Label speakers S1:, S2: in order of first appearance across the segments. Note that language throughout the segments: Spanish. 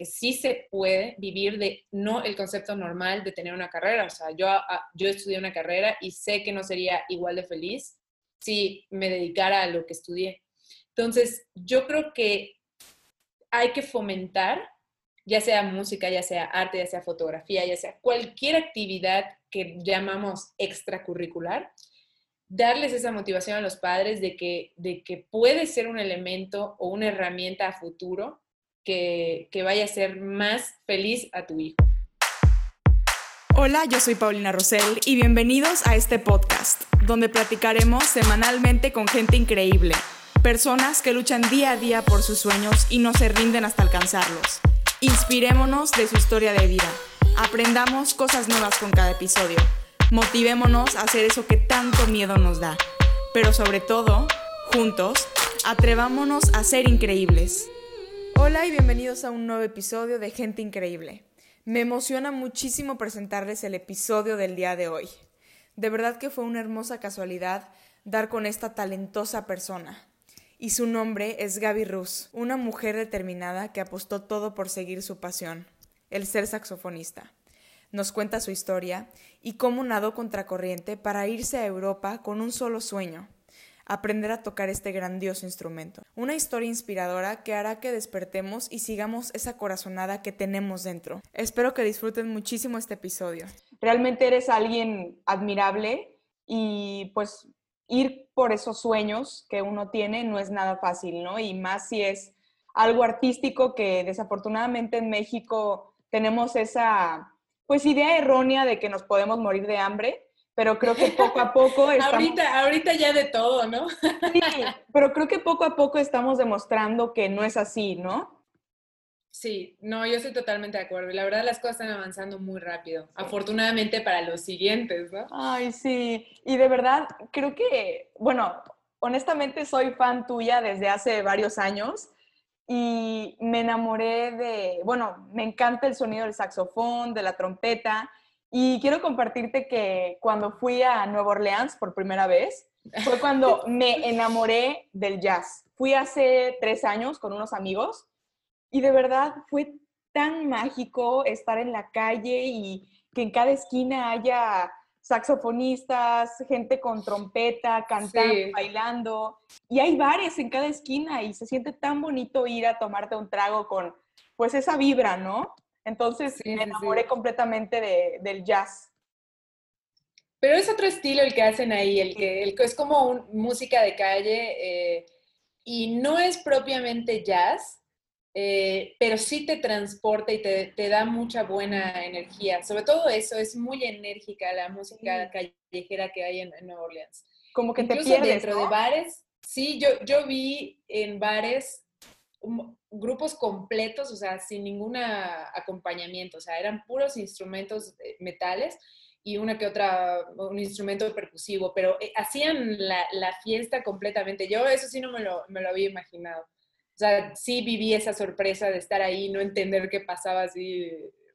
S1: que sí se puede vivir de no el concepto normal de tener una carrera. O sea, yo, ah, yo estudié una carrera y sé que no sería igual de feliz si me dedicara a lo que estudié. Entonces, yo creo que hay que fomentar, ya sea música, ya sea arte, ya sea fotografía, ya sea cualquier actividad que llamamos extracurricular, darles esa motivación a los padres de que, de que puede ser un elemento o una herramienta a futuro que, vaya a ser más feliz a tu hijo.
S2: Hola, yo soy Paulina Rosell y bienvenidos a este podcast, donde platicaremos semanalmente con gente increíble, personas que luchan día a día por sus sueños y no se rinden hasta alcanzarlos. Inspirémonos de su historia de vida, aprendamos cosas nuevas con cada episodio, motivémonos a hacer eso que tanto miedo nos da, pero sobre todo, juntos, atrevámonos a ser increíbles. Hola y bienvenidos a un nuevo episodio de Gente Increíble. Me emociona muchísimo presentarles el episodio del día de hoy. De verdad que fue una hermosa casualidad dar con esta talentosa persona. Y su nombre es Gaby Ruz, una mujer determinada que apostó todo por seguir su pasión, el ser saxofonista. Nos cuenta su historia y cómo nadó contracorriente para irse a Europa con un solo sueño, aprender a tocar este grandioso instrumento. Una historia inspiradora que hará que despertemos y sigamos esa corazonada que tenemos dentro. Espero que disfruten muchísimo este episodio.
S3: Realmente eres alguien admirable y pues ir por esos sueños que uno tiene no es nada fácil, ¿no? Y más si es algo artístico que desafortunadamente en México tenemos esa pues idea errónea de que nos podemos morir de hambre pero creo que poco a poco...
S1: ahorita, ahorita ya de todo, ¿no?
S3: sí, pero creo que poco a poco estamos demostrando que no es así, ¿no?
S1: Sí, no, yo estoy totalmente de acuerdo. La verdad, las cosas están avanzando muy rápido. Afortunadamente para los siguientes, ¿no?
S3: Ay, sí. Y de verdad, creo que, bueno, honestamente soy fan tuya desde hace varios años y me enamoré de, bueno, me encanta el sonido del saxofón, de la trompeta y quiero compartirte que cuando fui a Nueva Orleans por primera vez, fue cuando me enamoré del jazz. Fui hace tres años con unos amigos y de verdad fue tan mágico estar en la calle y que en cada esquina haya saxofonistas, gente con trompeta, cantando, bailando. Y hay bares en cada esquina y se siente tan bonito ir a tomarte un trago con pues esa vibra, ¿no? Entonces me enamoré completamente del jazz.
S1: Pero es otro estilo el que hacen ahí, el que, el es como música de calle eh, y no es propiamente jazz, eh, pero sí te transporta y te, da mucha buena energía. Sobre todo eso, es muy enérgica la música callejera que hay en, Nueva Orleans.
S3: Como que te pierdes,
S1: dentro de bares. Sí, yo, yo vi en bares grupos completos, o sea, sin ningún acompañamiento, o sea, eran puros instrumentos metales y una que otra, un instrumento percusivo, pero eh, hacían la, fiesta completamente. Yo eso sí no me lo, me lo había imaginado. O sea, sí viví esa sorpresa de estar ahí, no entender qué pasaba así.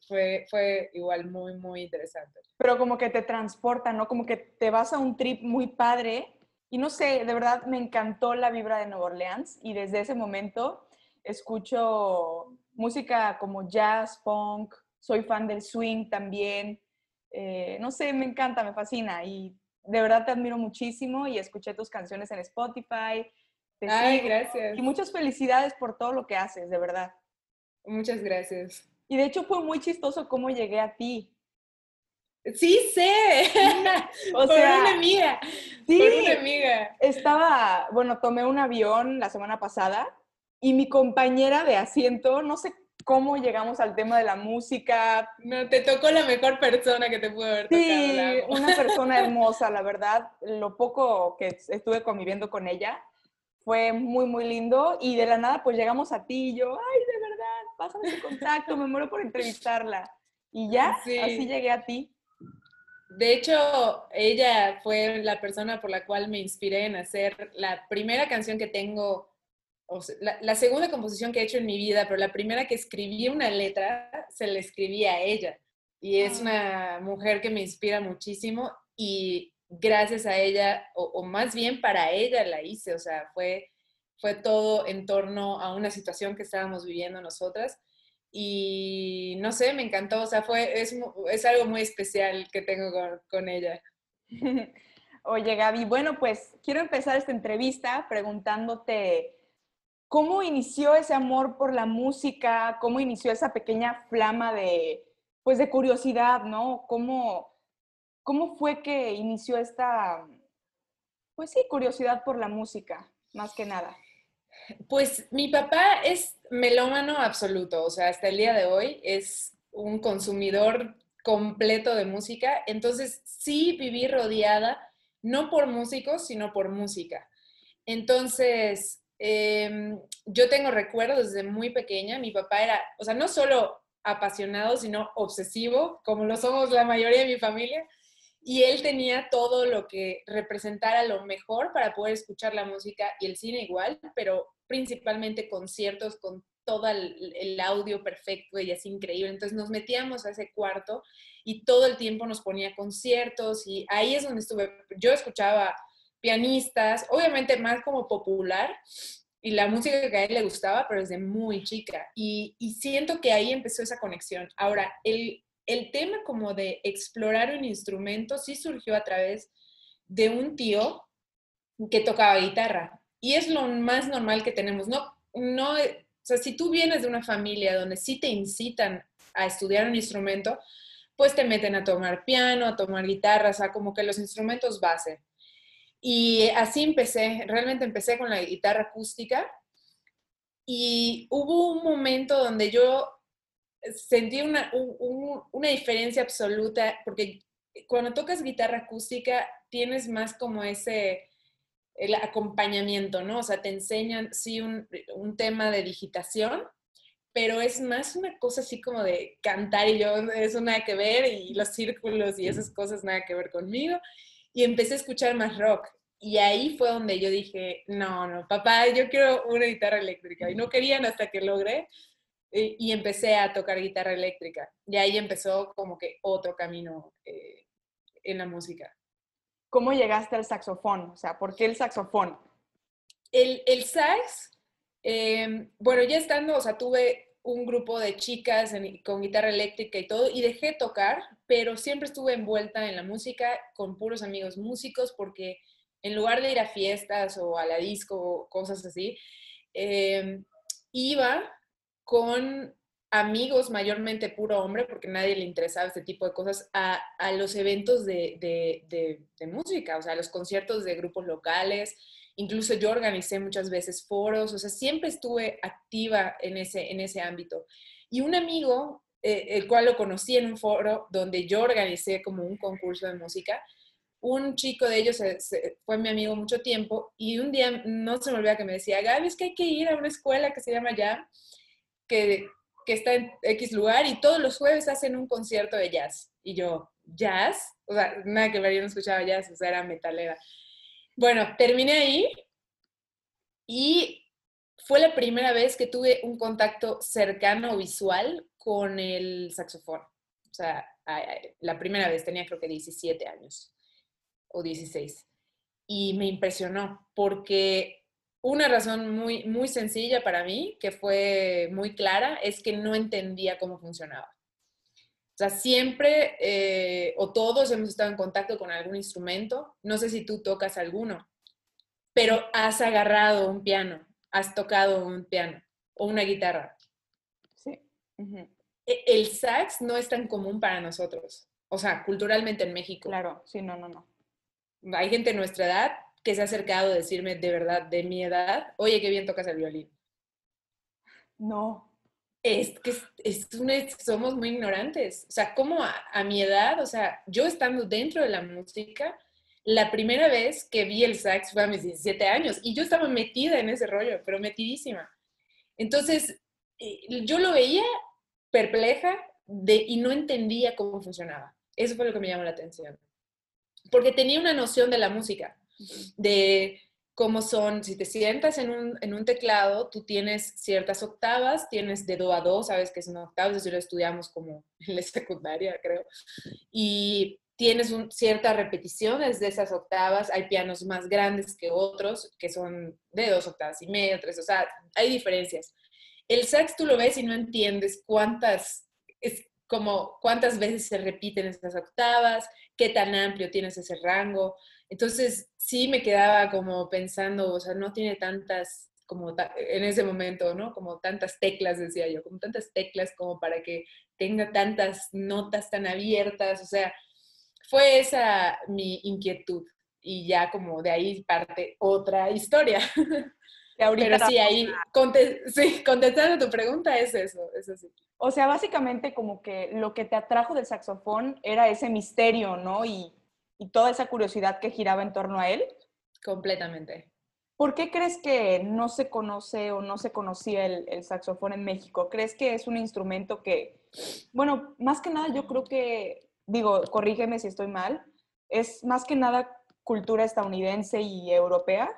S1: Fue, fue igual muy, muy interesante.
S3: Pero como que te transporta, ¿no? Como que te vas a un trip muy padre. Y no sé, de verdad me encantó la vibra de Nueva Orleans y desde ese momento escucho música como jazz, punk, soy fan del swing también. Eh, no sé, me encanta, me fascina y de verdad te admiro muchísimo y escuché tus canciones en Spotify.
S1: Ay, gracias.
S3: Y muchas felicidades por todo lo que haces, de verdad.
S1: Muchas gracias.
S3: Y de hecho fue muy chistoso cómo llegué a ti.
S1: Sí, sé. o por sea, una amiga. Sí, por una amiga.
S3: Estaba, bueno, tomé un avión la semana pasada y mi compañera de asiento, no sé cómo llegamos al tema de la música.
S1: No, te tocó la mejor persona que te pudo haber
S3: tocado. Sí, una persona hermosa, la verdad. Lo poco que estuve conviviendo con ella fue muy, muy lindo. Y de la nada, pues llegamos a ti y yo, ay, de verdad, pásame su contacto, me muero por entrevistarla. Y ya, así llegué a ti.
S1: De hecho, ella fue la persona por la cual me inspiré en hacer la primera canción que tengo la, segunda composición que he hecho en mi vida, pero la primera que escribí una letra, se la escribí a ella. Y es ah. una mujer que me inspira muchísimo y gracias a ella, o, más bien para ella la hice, o sea, fue, fue todo en torno a una situación que estábamos viviendo nosotras. y no sé, me encantó, o sea, fue, es, es algo muy especial que tengo con, con ella.
S3: Oye, Gaby, bueno, pues quiero empezar esta entrevista preguntándote cómo inició ese amor por la música, cómo inició esa pequeña flama de, pues, de curiosidad, ¿no? ¿Cómo, cómo fue que inició esta, pues sí, curiosidad por la música, más que nada?
S1: Pues mi papá es melómano absoluto, o sea, hasta el día de hoy es un consumidor completo de música, entonces sí viví rodeada, no por músicos, sino por música. Entonces, em, yo tengo recuerdos desde muy pequeña, mi papá era, o sea, no solo apasionado, sino obsesivo, como lo somos la mayoría de mi familia, y él tenía todo lo que representara lo mejor para poder escuchar la música y el cine igual, pero principalmente conciertos con todo el, audio perfecto y así increíble. Entonces nos metíamos a ese cuarto y todo el tiempo nos ponía conciertos y ahí es donde estuve. Yo escuchaba pianistas, obviamente más como popular y la música que a él le gustaba, pero desde muy chica. Y, siento que ahí empezó esa conexión. Ahora, el, el tema como de explorar un instrumento sí surgió a través de un tío que tocaba guitarra. Y es lo más normal que tenemos. No, no o sea, si tú vienes de una familia donde sí te incitan a estudiar un instrumento, pues te meten a tomar piano, a tomar guitarra, o sea, como que los instrumentos base. Y así empecé, realmente empecé con la guitarra acústica y hubo un momento donde yo sentí una, una diferencia absoluta, porque cuando tocas guitarra acústica tienes más como ese, acompañamiento, ¿no? O sea, te enseñan, sí, un, un, tema de digitación, pero es más una cosa así como de cantar y yo, eso nada que ver, y los círculos y esas cosas nada que ver conmigo. Y empecé a escuchar más rock. Y ahí fue donde yo dije, no, no, papá, yo quiero una guitarra eléctrica. Y no querían hasta que logré. Y, y empecé a tocar guitarra eléctrica. Y ahí empezó como que otro camino eh, en la música.
S3: ¿cómo llegaste al saxofón? O sea, ¿por qué el saxofón?
S1: El, el sax, em, bueno, ya estando, o sea, tuve un grupo de chicas con guitarra eléctrica y todo, y dejé tocar, pero siempre estuve envuelta en la música con puros amigos músicos, porque en lugar de ir a fiestas o a la disco o cosas así, em, iba con amigos, mayormente puro hombre, porque nadie le interesaba este tipo de cosas, a, a los eventos de, de, de, música, o sea, a los conciertos de grupos locales. Incluso yo organicé muchas veces foros, o sea, siempre estuve activa en ese, en ese ámbito. Y un amigo, eh, el cual lo conocí en un foro donde yo organicé como un concurso de música, un chico de ellos fue mi amigo mucho tiempo y un día no se me olvida que me decía, Gaby, es que hay que ir a una escuela que se llama ya, que que está en X lugar y todos los jueves hacen un concierto de jazz. Y yo, ¿jazz? O sea, nada que ver, yo no escuchaba jazz, o sea, era metalera. Bueno, terminé ahí y fue la primera vez que tuve un contacto cercano visual con el saxofón. O sea, la primera vez tenía creo que 17 años o 16. Y me impresionó porque una razón muy, muy sencilla para mí, que fue muy clara, es que no entendía cómo funcionaba. O sea, siempre eh, o todos hemos estado en contacto con algún instrumento. No sé si tú tocas alguno, pero has agarrado un piano, has tocado un piano o una guitarra.
S3: Sí.
S1: E, el sax no es tan común para nosotros. O sea, culturalmente en México.
S3: Claro, sí, no, no, no.
S1: Hay gente de nuestra edad que se ha acercado a decirme de verdad, de mi edad, oye, qué bien tocas el violín.
S3: No.
S1: Es que es, somos muy ignorantes. O sea, como a, mi edad, o sea, yo estando dentro de la música, la primera vez que vi el sax fue a mis 17 años y yo estaba metida en ese rollo, pero metidísima. Entonces, eh, yo lo veía perpleja de, y no entendía cómo funcionaba. Eso fue lo que me llamó la atención. Porque tenía una noción de la música, de cómo son, si te sientas en un, en un, teclado, tú tienes ciertas octavas, tienes de do a do, sabes que son octavas, eso lo estudiamos como en la secundaria, creo, y tienes un, ciertas repeticiones de esas octavas, hay pianos más grandes que otros, que son de dos octavas y media, tres, o sea, hay diferencias. El sax tú lo ves y no entiendes cuántas, es como cuántas veces se repiten esas octavas, qué tan amplio tienes ese rango. Entonces, sí me quedaba como pensando, o sea, no tiene tantas, como en ese momento, ¿no? Como tantas teclas, decía yo, como tantas teclas como para que tenga tantas notas tan abiertas, o sea, fue esa mi inquietud y ya como de ahí parte otra historia. Pero sí, ahí, sí, contestando tu pregunta es eso, es así.
S3: O sea, básicamente como que lo que te atrajo del saxofón era ese misterio, ¿no? Y, y toda esa curiosidad que giraba en torno a él.
S1: Completamente.
S3: ¿Por qué crees que no se conoce o no se conocía el, el, saxofón en México? ¿Crees que es un instrumento que, bueno, más que nada yo creo que, digo, corrígeme si estoy mal, es más que nada cultura estadounidense y europea?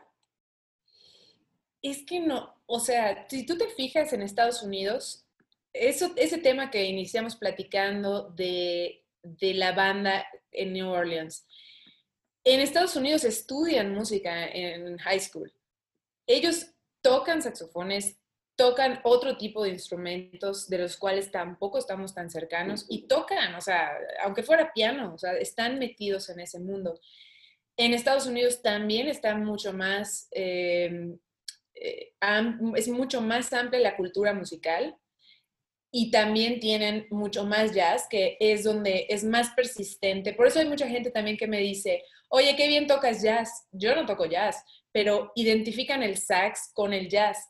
S1: Es que no, o sea, si tú te fijas en Estados Unidos, eso, ese tema que iniciamos platicando de, de la banda en New Orleans, en Estados Unidos estudian música en high school. Ellos tocan saxofones, tocan otro tipo de instrumentos de los cuales tampoco estamos tan cercanos y tocan, o sea, aunque fuera piano, o sea, están metidos en ese mundo. En Estados Unidos también está mucho más, eh, eh, es mucho más amplia la cultura musical y también tienen mucho más jazz, que es donde es más persistente. Por eso hay mucha gente también que me dice, oye, qué bien tocas jazz. Yo no toco jazz, pero identifican el sax con el jazz.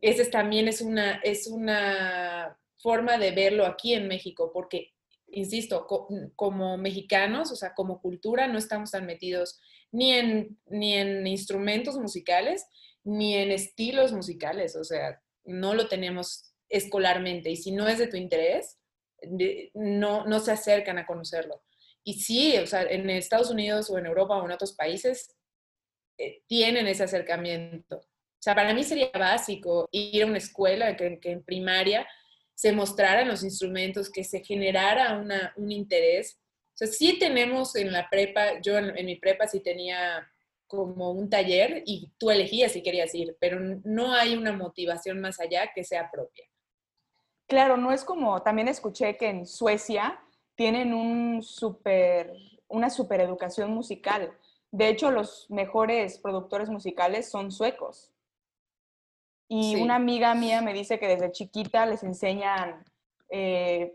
S1: Esa también es una, es una forma de verlo aquí en México, porque, insisto, como mexicanos, o sea, como cultura, no estamos tan metidos ni en, ni en instrumentos musicales, ni en estilos musicales, o sea, no lo tenemos escolarmente y si no es de tu interés, no, no se acercan a conocerlo. Y sí, o sea, en Estados Unidos o en Europa o en otros países eh, tienen ese acercamiento. O sea, para mí sería básico ir a una escuela que, en primaria se mostraran los instrumentos, que se generara un interés. O sea, sí tenemos en la prepa, yo en, en mi prepa sí tenía como un taller y tú elegías si querías ir, pero no hay una motivación más allá que sea propia.
S3: Claro, no es como, también escuché que en Suecia tienen un super, una super educación musical. De hecho, los mejores productores musicales son suecos. Y una amiga mía me dice que desde chiquita les enseñan eh,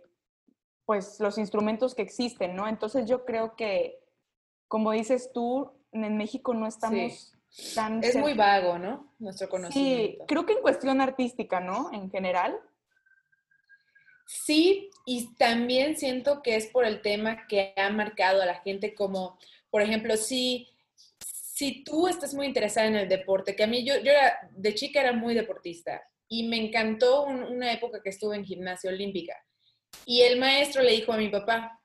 S3: pues los instrumentos que existen, ¿no? Entonces yo creo que, como dices tú, en México no estamos tan...
S1: Es muy vago, ¿no? Nuestro conocimiento.
S3: Sí, creo que en cuestión artística, ¿no? En general.
S1: Sí, y también siento que es por el tema que ha marcado a la gente como, por ejemplo, si, si tú estás muy interesada en el deporte, que a mí yo, yo era, de chica era muy deportista y me encantó una época que estuve en gimnasia olímpica y el maestro le dijo a mi papá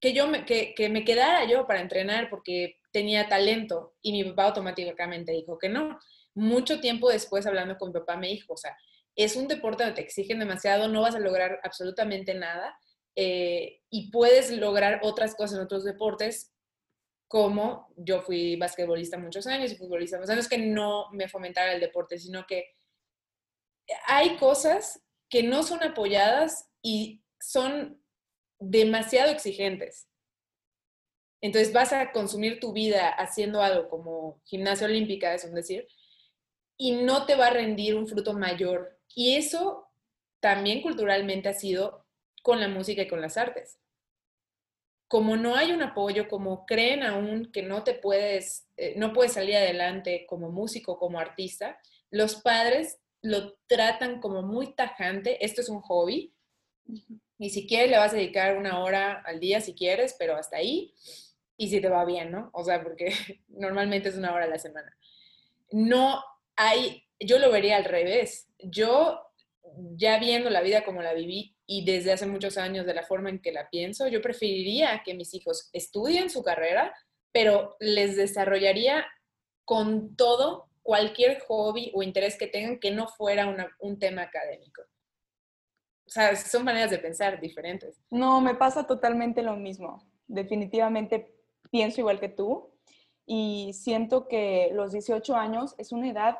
S1: que yo que, que me quedara yo para entrenar porque tenía talento y mi papá automáticamente dijo que no. Mucho tiempo después hablando con mi papá me dijo, o sea, es un deporte donde te exigen demasiado, no vas a lograr absolutamente nada eh, y puedes lograr otras cosas en otros deportes, como yo fui basquetbolista muchos años y futbolista muchos años, que no me fomentara el deporte, sino que hay cosas que no son apoyadas y son demasiado exigentes. Entonces vas a consumir tu vida haciendo algo como gimnasia olímpica, es un decir, y no te va a rendir un fruto mayor y eso también culturalmente ha sido con la música y con las artes. Como no hay un apoyo, como creen aún que no te puedes, eh, no puedes salir adelante como músico, como artista, los padres lo tratan como muy tajante, esto es un hobby, y si quieres le vas a dedicar una hora al día si quieres, pero hasta ahí, y si te va bien, ¿no? O sea, porque normalmente es una hora a la semana. No hay yo lo vería al revés. Yo, ya viendo la vida como la viví y desde hace muchos años de la forma en que la pienso, yo preferiría que mis hijos estudien su carrera, pero les desarrollaría con todo cualquier hobby o interés que tengan que no fuera un tema académico. O sea, son maneras de pensar diferentes.
S3: No, me pasa totalmente lo mismo. Definitivamente pienso igual que tú y siento que los 18 años es una edad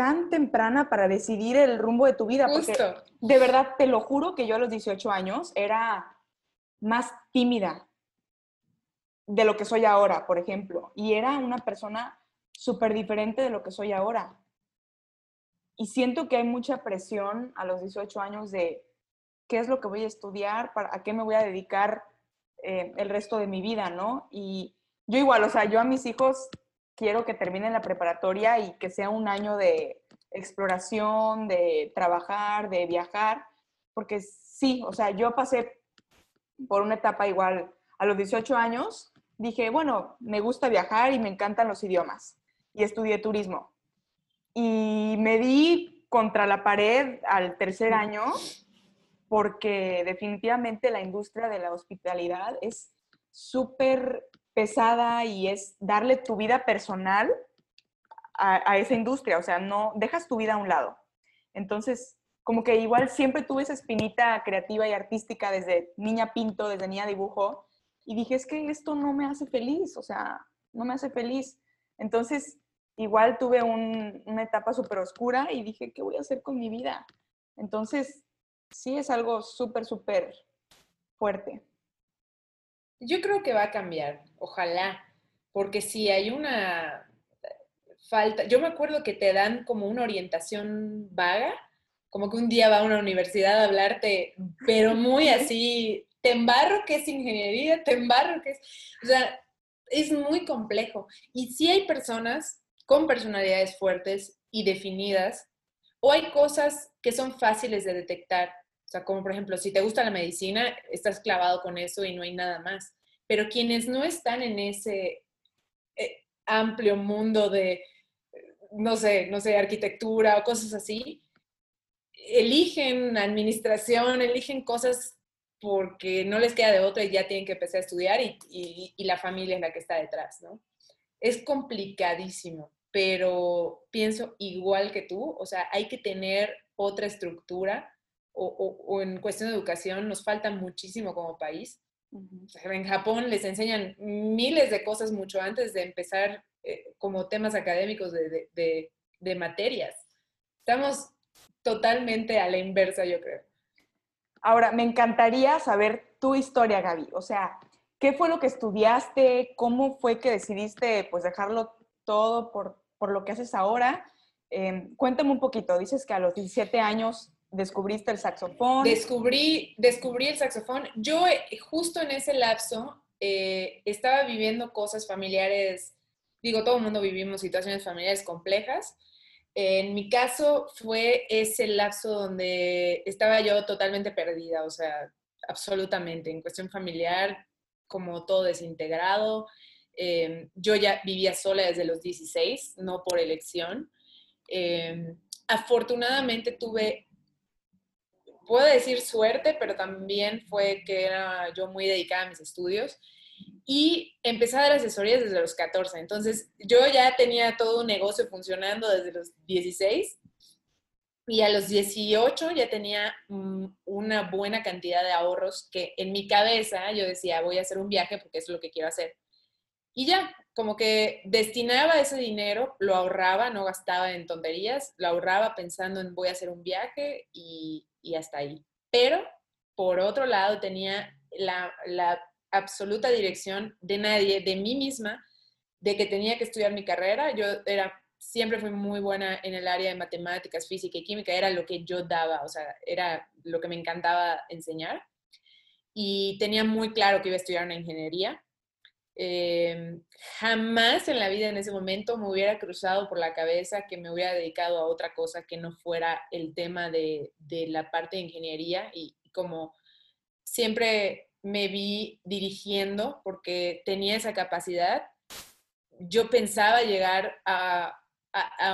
S3: tan temprana para decidir el rumbo de tu vida. Porque de verdad, te lo juro que yo a los 18 años era más tímida de lo que soy ahora, por ejemplo. Y era una persona súper diferente de lo que soy ahora. Y siento que hay mucha presión a los 18 años de qué es lo que voy a estudiar, para, a qué me voy a dedicar eh, el resto de mi vida, ¿no? Y yo igual, o sea, yo a mis hijos quiero que terminen la preparatoria y que sea un año de exploración, de trabajar, de viajar, porque sí, o sea, yo pasé por una etapa igual a los 18 años, dije, bueno, me gusta viajar y me encantan los idiomas y estudié turismo. Y me di contra la pared al tercer año porque definitivamente la industria de la hospitalidad es súper pesada y es darle tu vida personal a, esa industria, o sea, no dejas tu vida a un lado. Entonces, como que igual siempre tuve esa espinita creativa y artística desde niña pinto, desde niña dibujo, y dije, es que esto no me hace feliz, o sea, no me hace feliz. Entonces, igual tuve una etapa súper oscura y dije, ¿qué voy a hacer con mi vida? Entonces, sí es algo súper, súper fuerte.
S1: Yo creo que va a cambiar, ojalá, porque si hay una falta, yo me acuerdo que te dan como una orientación vaga, como que un día va a una universidad a hablarte, pero muy así, te embarro que es ingeniería, te embarro que es, o sea, es muy complejo. Y si hay personas con personalidades fuertes y definidas, o hay cosas que son fáciles de detectar, o sea, como por ejemplo, si te gusta la medicina, estás clavado con eso y no hay nada más pero quienes no están en ese eh, amplio mundo de, no sé, no sé, arquitectura o cosas así, eligen administración, eligen cosas porque no les queda de otra y ya tienen que empezar a estudiar y, la familia es la que está detrás, ¿no? Es complicadísimo, pero pienso igual que tú, o sea, hay que tener otra estructura o, o en cuestión de educación nos falta muchísimo como país en Japón les enseñan miles de cosas mucho antes de empezar eh, como temas académicos de, de, materias. Estamos totalmente a la inversa, yo creo.
S3: Ahora, me encantaría saber tu historia, Gaby. O sea, ¿qué fue lo que estudiaste? ¿Cómo fue que decidiste pues dejarlo todo por, por lo que haces ahora? Em, cuéntame un poquito. Dices que a los 17 años descubriste el saxofón.
S1: Descubrí, descubrí el saxofón. Yo eh, justo en ese lapso eh, estaba viviendo cosas familiares, digo, todo el mundo vivimos situaciones familiares complejas. En mi caso fue ese lapso donde estaba yo totalmente perdida, o sea, absolutamente, en cuestión familiar, como todo desintegrado. Em, yo ya vivía sola desde los 16, no por elección. Em, afortunadamente tuve puedo decir suerte, pero también fue que era yo muy dedicada a mis estudios y empecé a dar asesorías desde los 14. Entonces, yo ya tenía todo un negocio funcionando desde los 16 y a los 18 ya tenía mm, una buena cantidad de ahorros que en mi cabeza yo decía, voy a hacer un viaje porque es lo que quiero hacer. Y ya, como que destinaba ese dinero, lo ahorraba, no gastaba en tonterías, lo ahorraba pensando en voy a hacer un viaje y, y hasta ahí. Pero, por otro lado, tenía la, la absoluta dirección de nadie, de mí misma, de que tenía que estudiar mi carrera. Yo era, siempre fui muy buena en el área de matemáticas, física y química, era lo que yo daba, o sea, era lo que me encantaba enseñar. Y tenía muy claro que iba a estudiar una ingeniería. Em, jamás en la vida en ese momento me hubiera cruzado por la cabeza que me hubiera dedicado a otra cosa que no fuera el tema de, la parte de ingeniería y como siempre me vi dirigiendo porque tenía esa capacidad, yo pensaba llegar a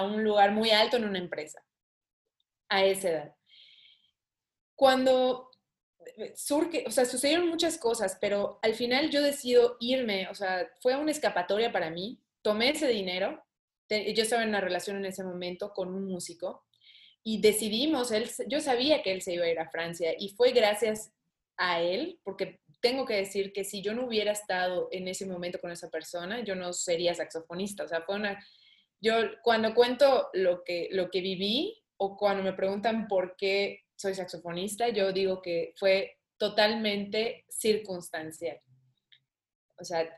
S1: un lugar muy alto en una empresa a esa edad. Cuando surge, o sea, sucedieron muchas cosas, pero al final yo decido irme, o sea, fue una escapatoria para mí, tomé ese dinero, yo estaba en una relación en ese momento con un músico y decidimos, yo sabía que él se iba a ir a Francia y fue gracias a él, porque tengo que decir que si yo no hubiera estado en ese momento con esa persona, yo no sería saxofonista, o sea, fue una, yo cuando cuento lo que, lo que viví o cuando me preguntan por qué soy saxofonista, yo digo que fue totalmente circunstancial. O sea,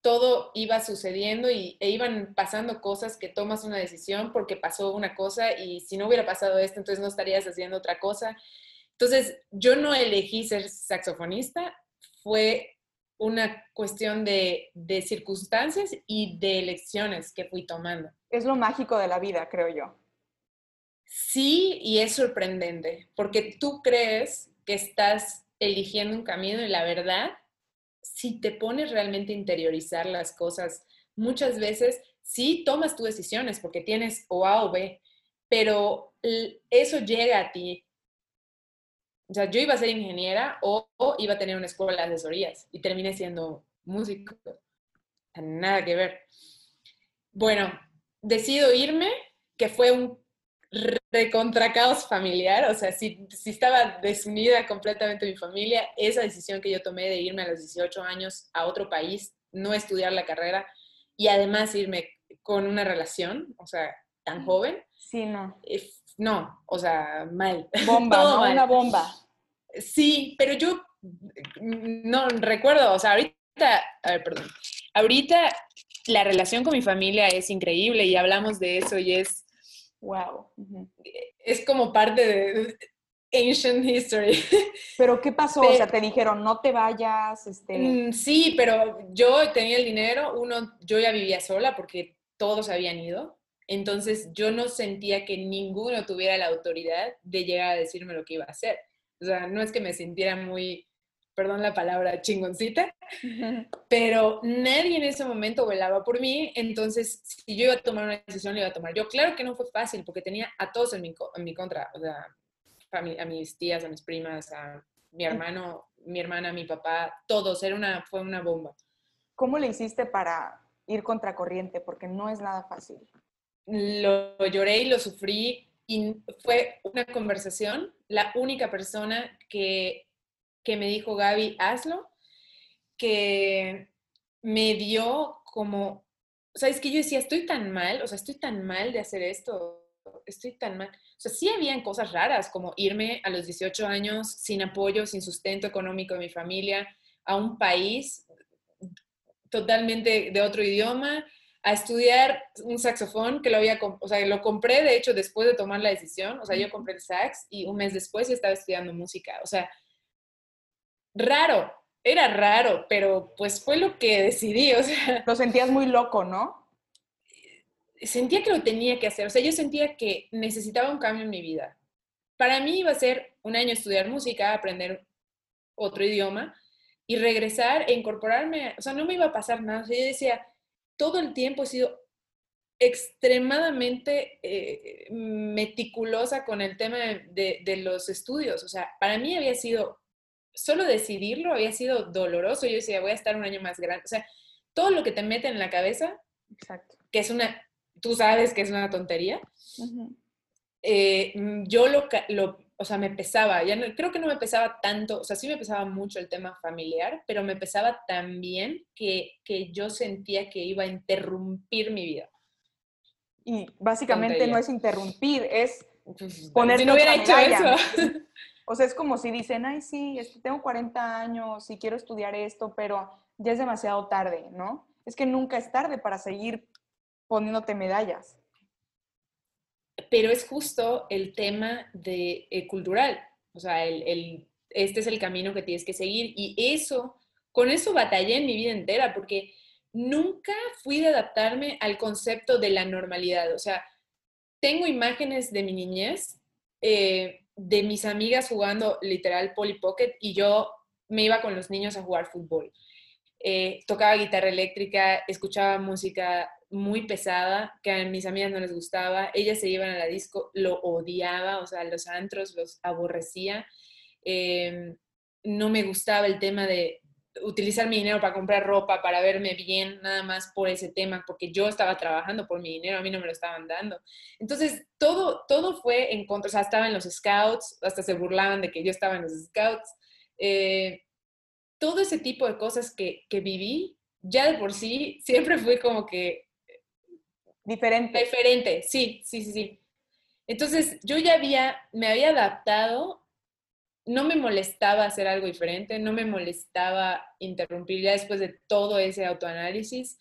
S1: todo iba sucediendo y, e iban pasando cosas que tomas una decisión porque pasó una cosa y si no hubiera pasado esto, entonces no estarías haciendo otra cosa. Entonces, yo no elegí ser saxofonista, fue una cuestión de, de circunstancias y de elecciones que fui tomando.
S3: Es lo mágico de la vida, creo yo.
S1: Sí, y es sorprendente, porque tú crees que estás eligiendo un camino y la verdad si te pones realmente a interiorizar las cosas, muchas veces sí tomas tus decisiones porque tienes o A o B, pero eso llega a ti. O sea, yo iba a ser ingeniera o, iba a tener una escuela de asesorías y terminé siendo músico. Nada que ver. Bueno, decido irme, que fue un recontra caos familiar, o sea, si, si estaba desunida completamente mi familia, esa decisión que yo tomé de irme a los 18 años a otro país, no estudiar la carrera y además irme con una relación, o sea, tan joven.
S3: Sí, no.
S1: no, o sea, mal.
S3: Bomba, una bomba.
S1: Sí, pero yo no recuerdo, o sea, ahorita, a ver, perdón, ahorita la relación con mi familia es increíble y hablamos de eso y es
S3: Wow.
S1: Es como parte de ancient history.
S3: Pero ¿qué pasó? o sea, te dijeron, no te vayas. Este...
S1: Mm, sí, pero yo tenía el dinero, uno, yo ya vivía sola porque todos habían ido. Entonces yo no sentía que ninguno tuviera la autoridad de llegar a decirme lo que iba a hacer. O sea, no es que me sintiera muy perdón la palabra, chingoncita, pero nadie en ese momento velaba por mí, entonces si yo iba a tomar una decisión, la iba a tomar yo. Claro que no fue fácil, porque tenía a todos en mi, en mi contra, o sea, a, mis tías, a mis primas, a mi hermano, mi hermana, mi papá, todos, era una, fue una bomba.
S3: ¿Cómo le hiciste para ir contracorriente? Porque no es nada fácil.
S1: Lo lloré y lo sufrí y fue una conversación, la única persona que que me dijo Gaby, hazlo, que me dio como, o sea, es que yo decía, estoy tan mal, o sea, estoy tan mal de hacer esto, estoy tan mal. O sea, sí habían cosas raras, como irme a los 18 años sin apoyo, sin sustento económico de mi familia, a un país totalmente de otro idioma, a estudiar un saxofón que lo había, o sea, lo compré de hecho después de tomar la decisión, o sea, yo compré el sax y un mes después ya estaba estudiando música, o sea, raro, era raro, pero pues fue lo que decidí, o sea.
S3: Lo sentías muy loco, ¿no?
S1: Sentía que lo tenía que hacer, o sea, yo sentía que necesitaba un cambio en mi vida. Para mí iba a ser un año estudiar música, aprender otro idioma y regresar e incorporarme, o sea, no me iba a pasar nada. yo decía, todo el tiempo he sido extremadamente eh, meticulosa con el tema de, de, los estudios. O sea, para mí había sido solo decidirlo había sido doloroso. Yo decía, voy a estar un año más grande. O sea, todo lo que te meten en la cabeza,
S3: Exacto.
S1: que es una, tú sabes que es una tontería, eh, mm, yo lo, lo, o sea, me pesaba, ya no, creo que no me pesaba tanto, o sea, sí me pesaba mucho el tema familiar, pero me pesaba también que, que yo sentía que iba a interrumpir mi vida.
S3: Y básicamente no es interrumpir, es
S1: pues, poner si no hubiera hecho eso.
S3: O sea, es como si dicen, ay, sí, tengo 40 años y quiero estudiar esto, pero ya es demasiado tarde, ¿no? Es que nunca es tarde para seguir poniéndote medallas.
S1: Pero es justo el tema de eh, cultural, o sea, el, este es el camino que tienes que seguir y eso, con eso batallé en mi vida entera, porque nunca fui de adaptarme al concepto de la normalidad, o sea, tengo imágenes de mi niñez eh, de mis amigas jugando literal Polly Pocket y yo me iba con los niños a jugar fútbol. Eh, tocaba guitarra eléctrica, escuchaba música muy pesada que a mis amigas no les gustaba, ellas se iban a la disco, lo odiaba, o sea, los antros los aborrecía, em, no me gustaba el tema de utilizar mi dinero para comprar ropa, para verme bien, nada más por ese tema, porque yo estaba trabajando por mi dinero, a mí no me lo estaban dando. Entonces, todo, todo fue en contra, o sea, estaba en los scouts, hasta se burlaban de que yo estaba en los scouts. Eh, todo ese tipo de cosas que, que viví, ya de por sí, siempre fue como que
S3: Diferente.
S1: Diferente, sí, sí, sí, sí. Entonces, yo ya había, me había adaptado, no me molestaba hacer algo diferente, no me molestaba interrumpir ya después de todo ese autoanálisis.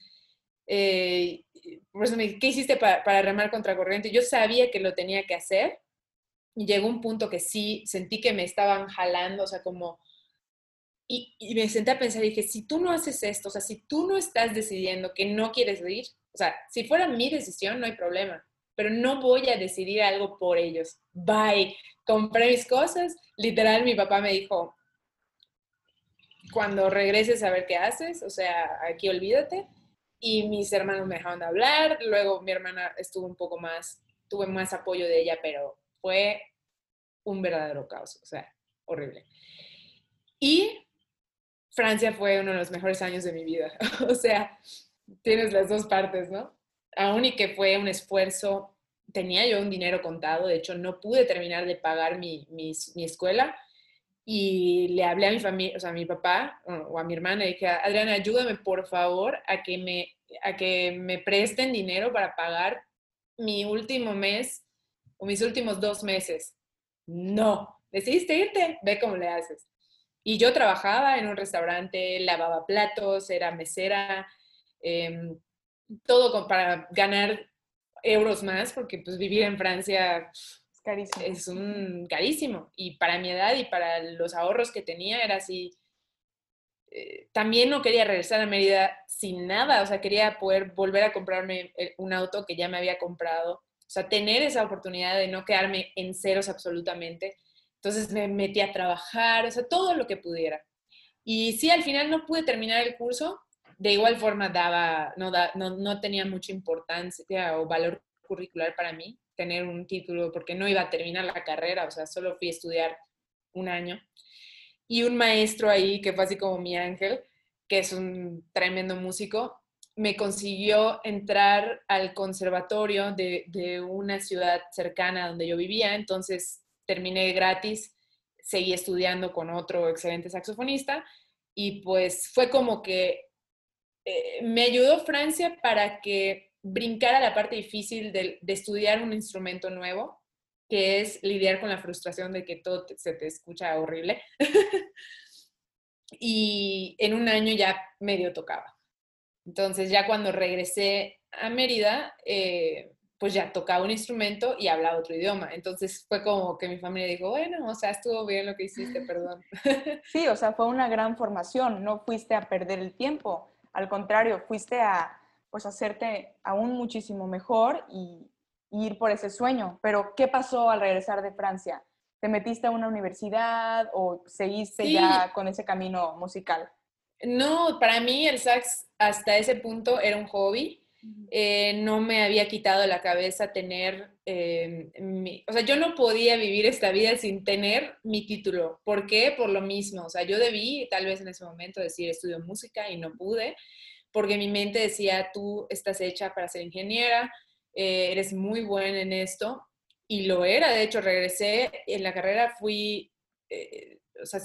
S1: Eh, por eso me dije, ¿qué hiciste para, para remar contra corriente? Yo sabía que lo tenía que hacer y llegó un punto que sí, sentí que me estaban jalando, o sea, como... Y, y me senté a pensar y dije, si tú no haces esto, o sea, si tú no estás decidiendo que no quieres ir, o sea, si fuera mi decisión, no hay problema, pero no voy a decidir algo por ellos. Bye. Compré mis cosas. Literal, mi papá me dijo, cuando regreses a ver qué haces, o sea, aquí olvídate. Y mis hermanos me dejaron de hablar. Luego mi hermana estuvo un poco más, tuve más apoyo de ella, pero fue un verdadero caos, o sea, horrible. Y Francia fue uno de los mejores años de mi vida. o sea, tienes las dos partes, ¿no? Aún y que fue un esfuerzo, tenía yo un dinero contado, de hecho no pude terminar de pagar mi, mi, escuela y le hablé a mi familia, o sea, a mi papá o a mi hermana y dije, Adriana, ayúdame por favor a que me, a que me presten dinero para pagar mi último mes o mis últimos dos meses. No, decidiste irte, ve cómo le haces. Y yo trabajaba en un restaurante, lavaba platos, era mesera, Em, todo para ganar euros más, porque pues vivir en Francia
S3: es carísimo.
S1: es un carísimo. Y para mi edad y para los ahorros que tenía era así. Eh, también no quería regresar a Mérida sin nada, o sea, quería poder volver a comprarme eh, un auto que ya me había comprado, o sea, tener esa oportunidad de no quedarme en ceros absolutamente. Entonces me metí a trabajar, o sea, todo lo que pudiera. Y sí, al final no pude terminar el curso, de igual forma daba, no, no, tenía mucha importancia o valor curricular para mí tener un título porque no iba a terminar la carrera, o sea, solo fui a estudiar un año. Y un maestro ahí, que fue así como mi ángel, que es un tremendo músico, me consiguió entrar al conservatorio de, de una ciudad cercana donde yo vivía, entonces terminé gratis, seguí estudiando con otro excelente saxofonista y pues fue como que eh, me ayudó Francia para que brincara la parte difícil de, estudiar un instrumento nuevo, que es lidiar con la frustración de que todo se te escucha horrible. y en un año ya medio tocaba. Entonces ya cuando regresé a Mérida, eh, pues ya tocaba un instrumento y hablaba otro idioma. Entonces fue como que mi familia dijo, bueno, o sea, estuvo bien lo que hiciste, perdón.
S3: Sí, o sea, fue una gran formación, no fuiste a perder el tiempo. Al contrario, fuiste a pues hacerte aún muchísimo mejor y, ir por ese sueño. Pero, ¿qué pasó al regresar de Francia? ¿Te metiste a una universidad o seguiste ya con ese camino musical?
S1: No, para mí el sax hasta ese punto era un hobby. Eh, no me había quitado la cabeza tener, eh, o sea, yo no podía vivir esta vida sin tener mi título. ¿Por qué? Por lo mismo. O sea, yo debí tal vez en ese momento decir estudio música y no pude porque mi mente decía, tú estás hecha para ser ingeniera, eh, eres muy buena en esto, y lo era, de hecho, regresé en la carrera, fui, o sea,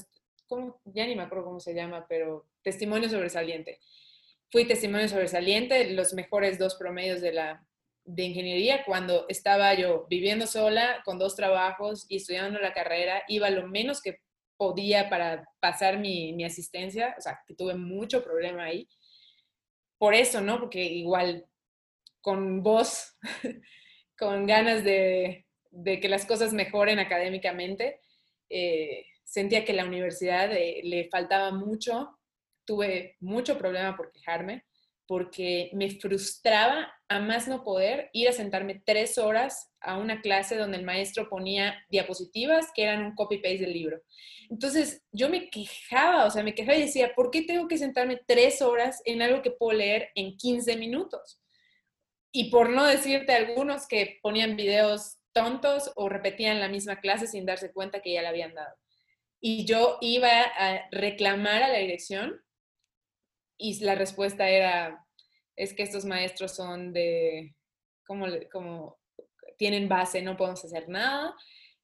S1: ya ni me acuerdo cómo se llama, pero testimonio sobresaliente. Fui testimonio sobresaliente, los mejores dos promedios de la de ingeniería cuando estaba yo viviendo sola con dos trabajos y estudiando la carrera, iba lo menos que podía para pasar mi, mi asistencia, o sea, que tuve mucho problema ahí por eso, ¿no? Porque igual con voz, con ganas de, que las cosas mejoren académicamente, eh, sentía que la universidad eh, le faltaba mucho, tuve mucho problema por quejarme, porque me frustraba a más no poder ir a sentarme tres horas a una clase donde el maestro ponía diapositivas que eran un copy-paste del libro. Entonces yo me quejaba, o sea, me quejaba y decía, ¿por qué tengo que sentarme tres horas en algo que puedo leer en 15 minutos? Y por no decirte algunos que ponían videos tontos o repetían la misma clase sin darse cuenta que ya la habían dado. Y yo iba a reclamar a la dirección y la respuesta era, es que estos maestros son de, como, como tienen base, no podemos hacer nada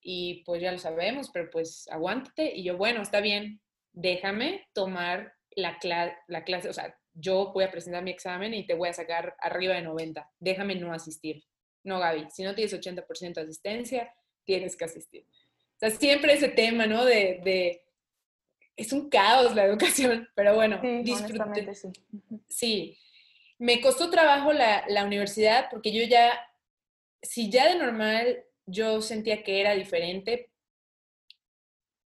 S1: y pues ya lo sabemos, pero pues aguántate. Y yo, bueno, está bien, déjame tomar la, la clase, o sea, yo voy a presentar mi examen y te voy a sacar arriba de 90, déjame no asistir. No, Gaby, si no tienes 80% de asistencia, tienes que asistir. O sea, siempre ese tema, ¿no? De, es un caos la educación, pero bueno,
S3: sí, sí.
S1: Sí, me costó trabajo la, la universidad porque yo ya, si ya de normal yo sentía que era diferente,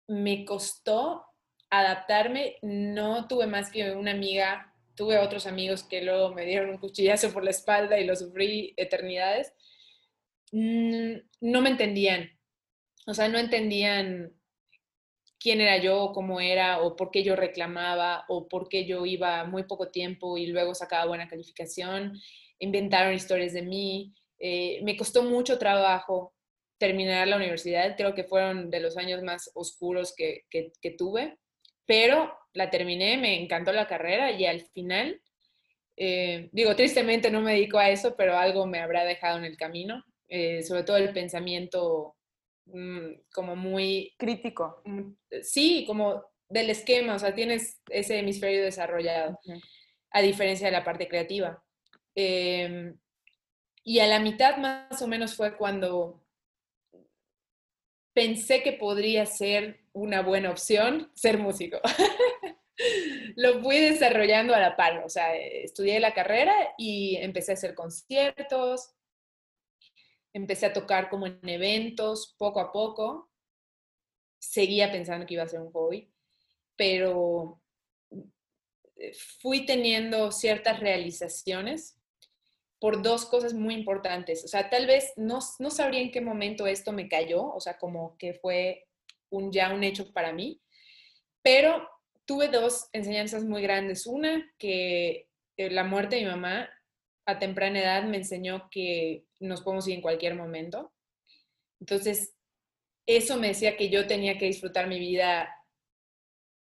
S1: me costó adaptarme. No tuve más que una amiga, tuve otros amigos que luego me dieron un cuchillazo por la espalda y lo sufrí eternidades. Mm, no me entendían. O sea, no entendían quién era yo, cómo era, o por qué yo reclamaba, o por qué yo iba muy poco tiempo y luego sacaba buena calificación. Inventaron historias de mí. Eh, me costó mucho trabajo terminar la universidad. Creo que fueron de los años más oscuros que, que, tuve, pero la terminé, me encantó la carrera y al final, eh, digo, tristemente no me dedico a eso, pero algo me habrá dejado en el camino, eh, sobre todo el pensamiento como muy...
S3: Crítico.
S1: Mm, sí, como del esquema, o sea, tienes ese hemisferio desarrollado, a diferencia de la parte creativa. Em, y a la mitad más o menos fue cuando pensé que podría ser una buena opción ser músico. Lo fui desarrollando a la par, o sea, estudié la carrera y empecé a hacer conciertos, empecé a tocar como en eventos poco a poco. Seguía pensando que iba a ser un hobby, pero fui teniendo ciertas realizaciones por dos cosas muy importantes. O sea, tal vez no, no sabría en qué momento esto me cayó, o sea, como que fue un, ya un hecho para mí, pero tuve dos enseñanzas muy grandes. Una, que eh, la muerte de mi mamá a temprana edad me enseñó que nos podemos ir en cualquier momento. Entonces, eso me decía que yo tenía que disfrutar mi vida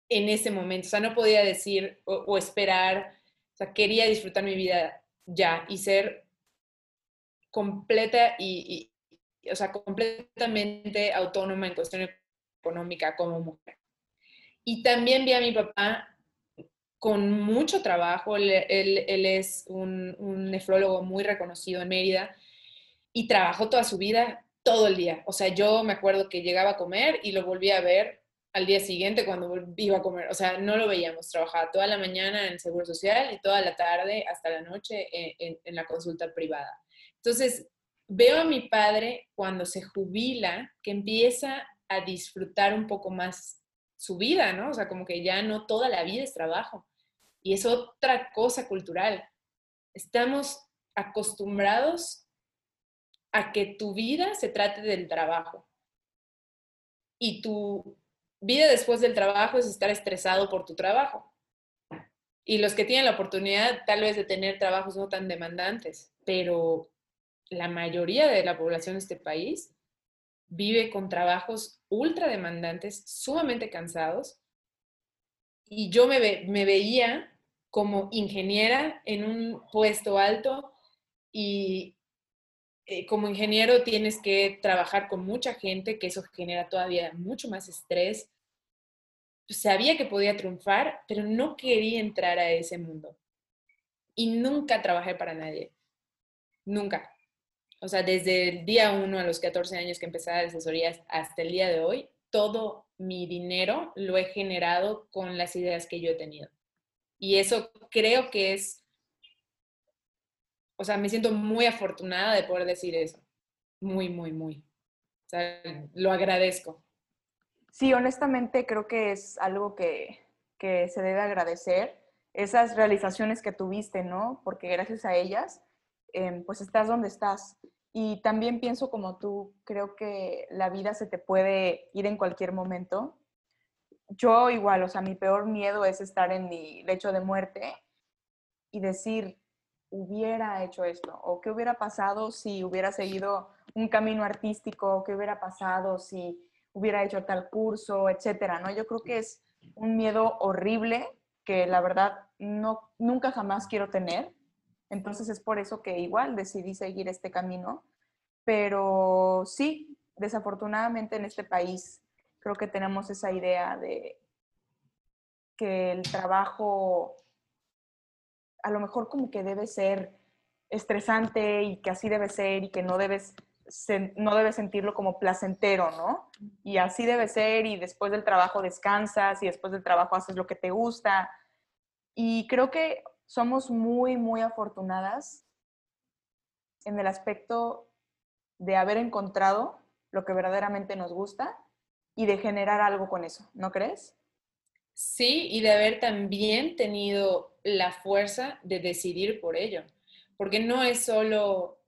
S1: en ese momento. O sea, no podía decir o, esperar, o sea, quería disfrutar mi vida ya y ser completa y, o sea, completamente autónoma en cuestión económica como mujer. Y también vi a mi papá con mucho trabajo, él, es un, nefrólogo muy reconocido en Mérida y trabajó toda su vida, todo el día. O sea, yo me acuerdo que llegaba a comer y lo volvía a ver al día siguiente cuando iba a comer. O sea, no lo veíamos. Trabajaba toda la mañana en Seguro Social y toda la tarde hasta la noche en, la consulta privada. Entonces, veo a mi padre cuando se jubila que empieza a disfrutar un poco más su vida, ¿no? O sea, como que ya no toda la vida es trabajo. Y es otra cosa cultural. Estamos acostumbrados a que tu vida se trate del trabajo. Y tu vida después del trabajo es estar estresado por tu trabajo. Y los que tienen la oportunidad tal vez de tener trabajos no tan demandantes, pero la mayoría de la población de este país vive con trabajos ultra demandantes, sumamente cansados. Y yo me, me veía como ingeniera en un puesto alto y como ingeniero tienes que trabajar con mucha gente, que eso genera todavía mucho más estrés. Sabía que podía triunfar, pero no quería entrar a ese mundo. Y nunca trabajé para nadie. Nunca. O sea, desde el día uno a los 14 años que empecé a dar asesorías hasta el día de hoy, todo mi dinero lo he generado con las ideas que yo he tenido. Y eso creo que es o sea, me siento muy afortunada de poder decir eso. Muy, muy, muy. O sea, lo agradezco.
S3: Sí, honestamente creo que es algo que, que se debe agradecer, esas realizaciones que tuviste, ¿no? Porque gracias a ellas, em, pues estás donde estás. Y también pienso como tú, creo que la vida se te puede ir en cualquier momento. Yo igual, o sea, mi peor miedo es estar en mi lecho de muerte y decir, hubiera hecho esto? ¿O qué hubiera pasado si hubiera seguido un camino artístico? ¿Qué hubiera pasado si hubiera hecho tal curso, etcétera? ¿no? Yo creo que es un miedo horrible que la verdad no, nunca jamás quiero tener. Entonces es por eso que igual decidí seguir este camino. Pero sí, desafortunadamente en este país creo que tenemos esa idea de que el trabajo a lo mejor como que debe ser estresante y que así debe ser y que no debes, no debes sentirlo como placentero, ¿no? Y así debe ser y después del trabajo descansas y después del trabajo haces lo que te gusta. Y creo que somos muy, muy afortunadas en el aspecto de haber encontrado lo que verdaderamente nos gusta y de generar algo con eso, ¿no crees?
S1: Sí, y de haber también tenido la fuerza de decidir por ello, porque no es solo,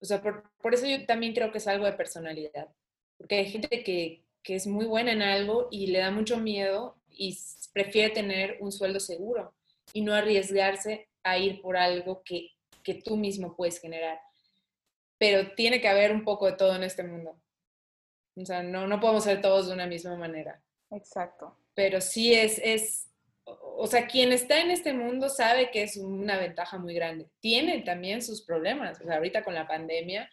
S1: o sea, por, eso yo también creo que es algo de personalidad, porque hay gente que, que es muy buena en algo y le da mucho miedo y prefiere tener un sueldo seguro y no arriesgarse a ir por algo que, que tú mismo puedes generar. Pero tiene que haber un poco de todo en este mundo. O sea, no, no podemos ser todos de una misma manera.
S3: Exacto.
S1: Pero sí es, es, o sea, quien está en este mundo sabe que es una ventaja muy grande. Tiene también sus problemas. O sea, ahorita con la pandemia,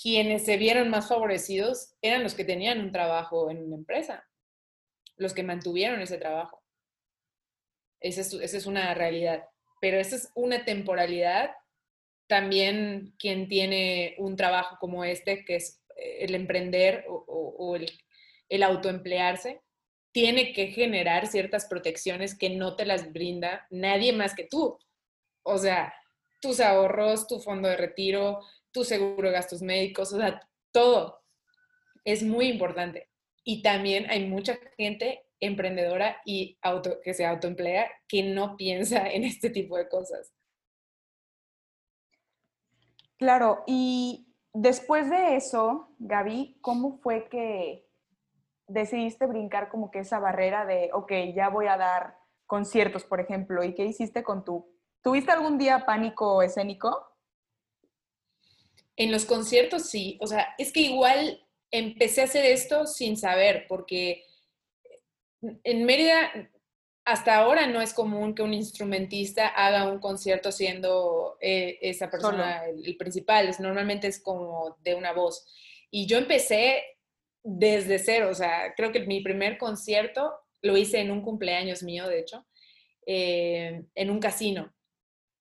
S1: quienes se vieron más favorecidos eran los que tenían un trabajo en una empresa, los que mantuvieron ese trabajo. Esa es, esa es una realidad. Pero esa es una temporalidad. También quien tiene un trabajo como este, que es el emprender o, el, el, autoemplearse tiene que generar ciertas protecciones que no te las brinda nadie más que tú. O sea, tus ahorros, tu fondo de retiro, tu seguro de gastos médicos, o sea, todo es muy importante. Y también hay mucha gente emprendedora y auto, que se autoemplea que no piensa en este tipo de cosas.
S3: Claro, y Después de eso, Gaby, ¿cómo fue que decidiste brincar como que esa barrera de, ok, ya voy a dar conciertos, por ejemplo, y qué hiciste con tu... ¿Tuviste algún día pánico escénico?
S1: En los conciertos sí, o sea, es que igual empecé a hacer esto sin saber, porque en Mérida hasta ahora no es común que un instrumentista haga un concierto siendo eh, esa persona el, principal, normalmente es como de una voz. Y yo empecé desde cero, o sea, creo que mi primer concierto lo hice en un cumpleaños mío, de hecho, eh, en un casino.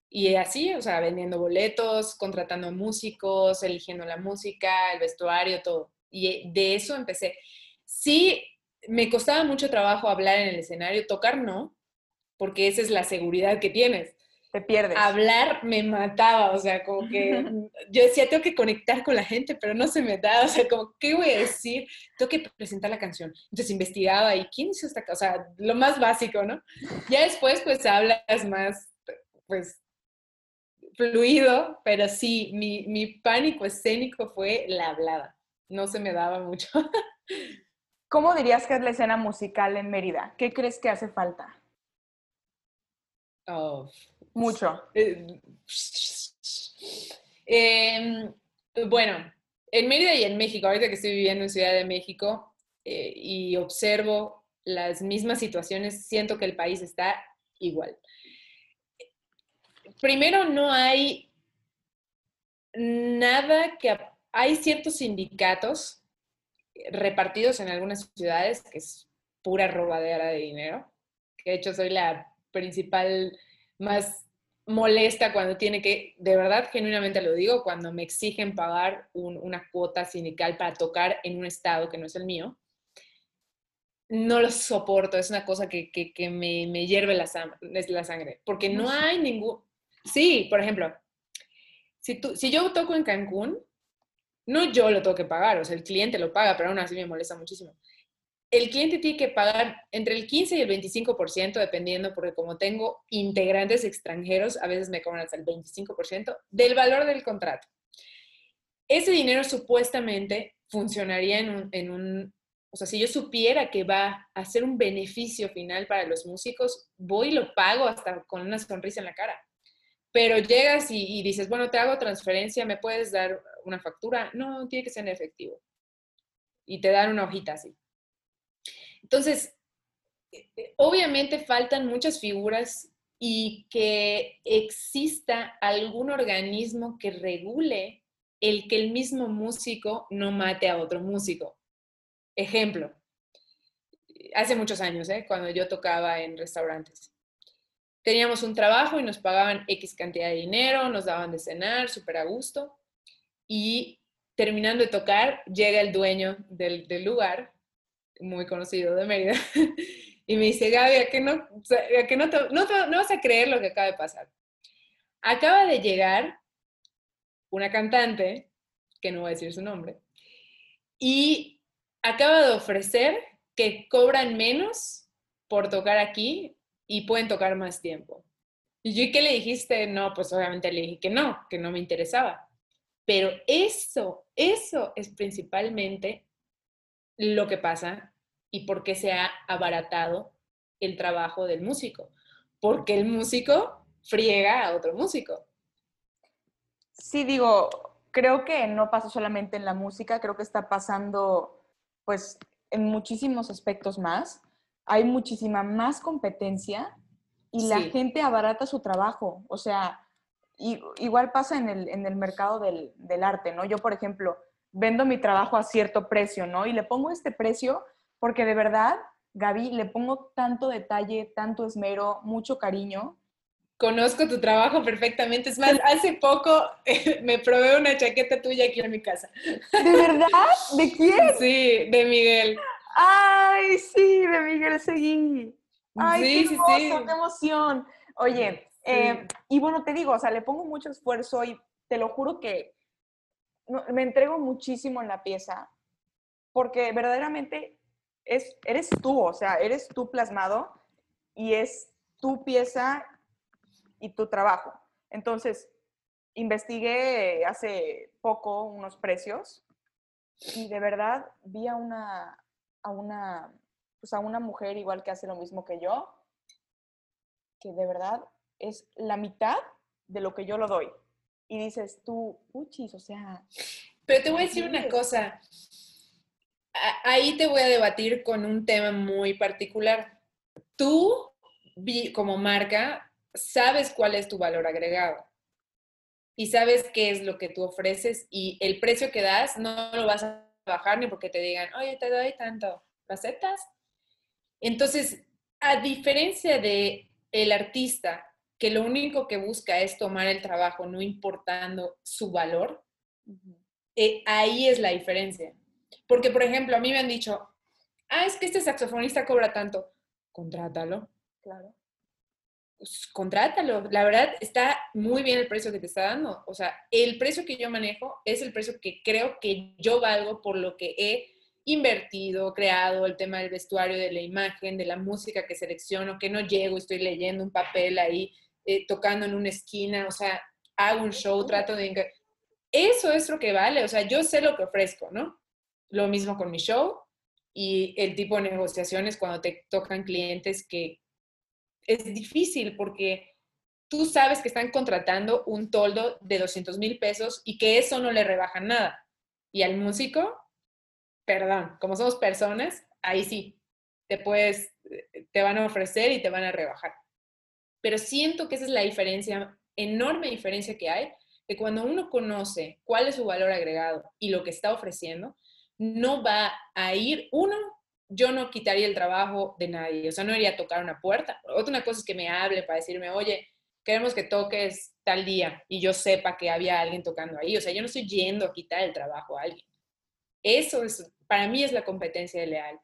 S1: Y así, o sea, vendiendo boletos, contratando músicos, eligiendo la música, el vestuario, todo. Y de eso empecé. Sí, me costaba mucho trabajo hablar en el escenario, tocar no, porque esa es la seguridad que tienes.
S3: Te pierdes.
S1: Hablar me mataba, o sea, como que yo decía, tengo que conectar con la gente, pero no se me da, o sea, como, ¿qué voy a decir? Tengo que presentar la canción. Entonces investigaba y ¿quién hizo esta cosa? O sea, lo más básico, ¿no? Ya después, pues hablas más, pues, fluido, pero sí, mi, mi pánico escénico fue la hablada. No se me daba mucho.
S3: ¿Cómo dirías que es la escena musical en Mérida? ¿Qué crees que hace falta?
S1: Oh,
S3: Mucho.
S1: Eh, em, bueno, en Mérida y en México, ahorita que estoy viviendo en Ciudad de México eh, y observo las mismas situaciones, siento que el país está igual. Primero, no hay nada que... Hay ciertos sindicatos repartidos en algunas ciudades, que es pura robadera de dinero, que de hecho soy la principal más molesta cuando tiene que, de verdad, genuinamente lo digo, cuando me exigen pagar una cuota sindical para tocar en un estado que no es el mío. No lo soporto, es una cosa que, que, me, me, hierve la, la sangre, porque no hay ningún... Sí, por ejemplo, si, tú, si yo toco en Cancún, no yo lo tengo que pagar, o sea, el cliente lo paga, pero aún así me molesta muchísimo. El cliente tiene que pagar entre el 15 y el 25%, dependiendo, porque como tengo integrantes extranjeros, a veces me cobran hasta el 25% del valor del contrato. Ese dinero supuestamente funcionaría en un, o sea, si yo supiera que va a ser un beneficio final para los músicos, voy y lo pago hasta con una sonrisa en la cara. Pero llegas y, dices, bueno, te hago transferencia, ¿me puedes dar una factura? No, tiene que ser en efectivo. Y te dan una hojita así. Entonces, eh, eh, obviamente faltan muchas figuras y que exista algún organismo que regule el que el mismo músico no mate a otro músico. Ejemplo, hace muchos años, ¿eh? cuando yo tocaba en restaurantes teníamos un trabajo y nos pagaban X cantidad de dinero, nos daban de cenar, súper a gusto. Y terminando de tocar, llega el dueño del, del lugar, muy conocido de Mérida, y me dice, Gaby, ¿a qué, no, a que no, no, no vas a creer lo que acaba de pasar? Acaba de llegar una cantante, que no voy a decir su nombre, y acaba de ofrecer que cobran menos por tocar aquí y pueden tocar más tiempo. Y yo, ¿y qué le dijiste? No, pues obviamente le dije que no, que no me interesaba. Pero eso, eso es principalmente lo que pasa y por qué se ha abaratado el trabajo del músico. Porque el músico friega a otro músico.
S3: Sí, digo, creo que no pasa solamente en la música, creo que está pasando pues en muchísimos aspectos más. Hay muchísima más competencia y la gente abarata su trabajo. O sea, igual pasa en el, en el mercado del, del, arte, ¿no? Yo, por ejemplo, vendo mi trabajo a cierto precio, ¿no? Y le pongo este precio porque de verdad, Gaby, le pongo tanto detalle, tanto esmero, mucho cariño,
S1: conozco tu trabajo perfectamente. Es más, hace poco me probé una chaqueta tuya aquí en mi casa.
S3: ¿De verdad? ¿De quién?
S1: Sí, de Miguel.
S3: Ay, sí, de Miguel seguí. Ay, sí, qué, sí, sí. qué emoción. Oye, eh, y bueno, te digo, o sea, le pongo mucho esfuerzo y te lo juro que me entrego muchísimo en la pieza, porque verdaderamente es, eres tú, o sea, eres tú plasmado y es tu pieza y tu trabajo. Entonces, investigué hace poco unos precios y de verdad vi a una, a una, pues a una mujer igual que hace lo mismo que yo, que de verdad es la mitad de lo que yo lo doy. Y dices tú, uchis, o sea...
S1: Pero te voy a decir una cosa. Ahí te voy a debatir con un tema muy particular. Tú, como marca, sabes cuál es tu valor agregado y sabes qué es lo que tú ofreces y el precio que das no lo vas a bajar ni porque te digan, oye, te doy tanto, ¿lo aceptas? Entonces, a diferencia de el artista que lo único que busca es tomar el trabajo, no importando su valor, eh, ahí es la diferencia. Porque, por ejemplo, a mí me han dicho, ah, es que este saxofonista cobra tanto, contrátalo. Claro pues, contrátalo. La verdad, está muy bien el precio que te está dando. O sea, el precio que yo manejo es el precio que creo que yo valgo por lo que he invertido, creado, el tema del vestuario, de la imagen, de la música que selecciono, que no llego, estoy leyendo un papel ahí, eh, tocando en una esquina, o sea, hago un show, trato de... Eso es lo que vale, o sea, yo sé lo que ofrezco, ¿no? Lo mismo con mi show y el tipo de negociaciones cuando te tocan clientes que, es difícil porque tú sabes que están contratando un toldo de 200 mil pesos y que eso no le rebaja nada. Y al músico, perdón, como somos personas, ahí sí, te puedes, te van a ofrecer y te van a rebajar. Pero siento que esa es la diferencia, enorme diferencia que hay, que cuando uno conoce cuál es su valor agregado y lo que está ofreciendo, no va a ir, uno, yo no quitaría el trabajo de nadie, o sea, no iría a tocar una puerta. Otra cosa es que me hable para decirme, oye, queremos que toques tal día y yo sepa que había alguien tocando ahí. O sea, yo no estoy yendo a quitar el trabajo a alguien. Eso es, para mí es la competencia leal.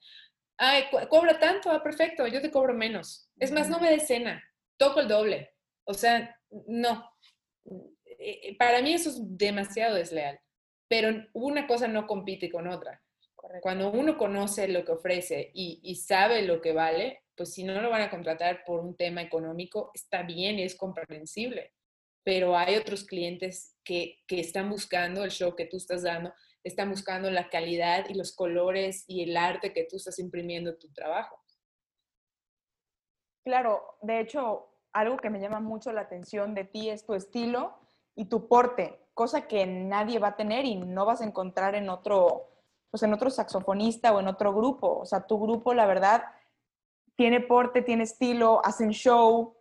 S1: Ay, cobra tanto, ah, perfecto, yo te cobro menos. Es más, no me des cena, toco el doble. O sea, no. Eh, eh, para mí eso es demasiado desleal. Pero una cosa no compite con otra. Cuando uno conoce lo que ofrece y, sabe lo que vale, pues si no lo van a contratar por un tema económico, está bien y es comprensible. Pero hay otros clientes que, que están buscando el show que tú estás dando, están buscando la calidad y los colores y el arte que tú estás imprimiendo en tu trabajo.
S3: Claro, de hecho, algo que me llama mucho la atención de ti es tu estilo y tu porte, cosa que nadie va a tener y no vas a encontrar en otro, pues en otro saxofonista o en otro grupo. O sea, tu grupo, la verdad, tiene porte, tiene estilo, hacen show.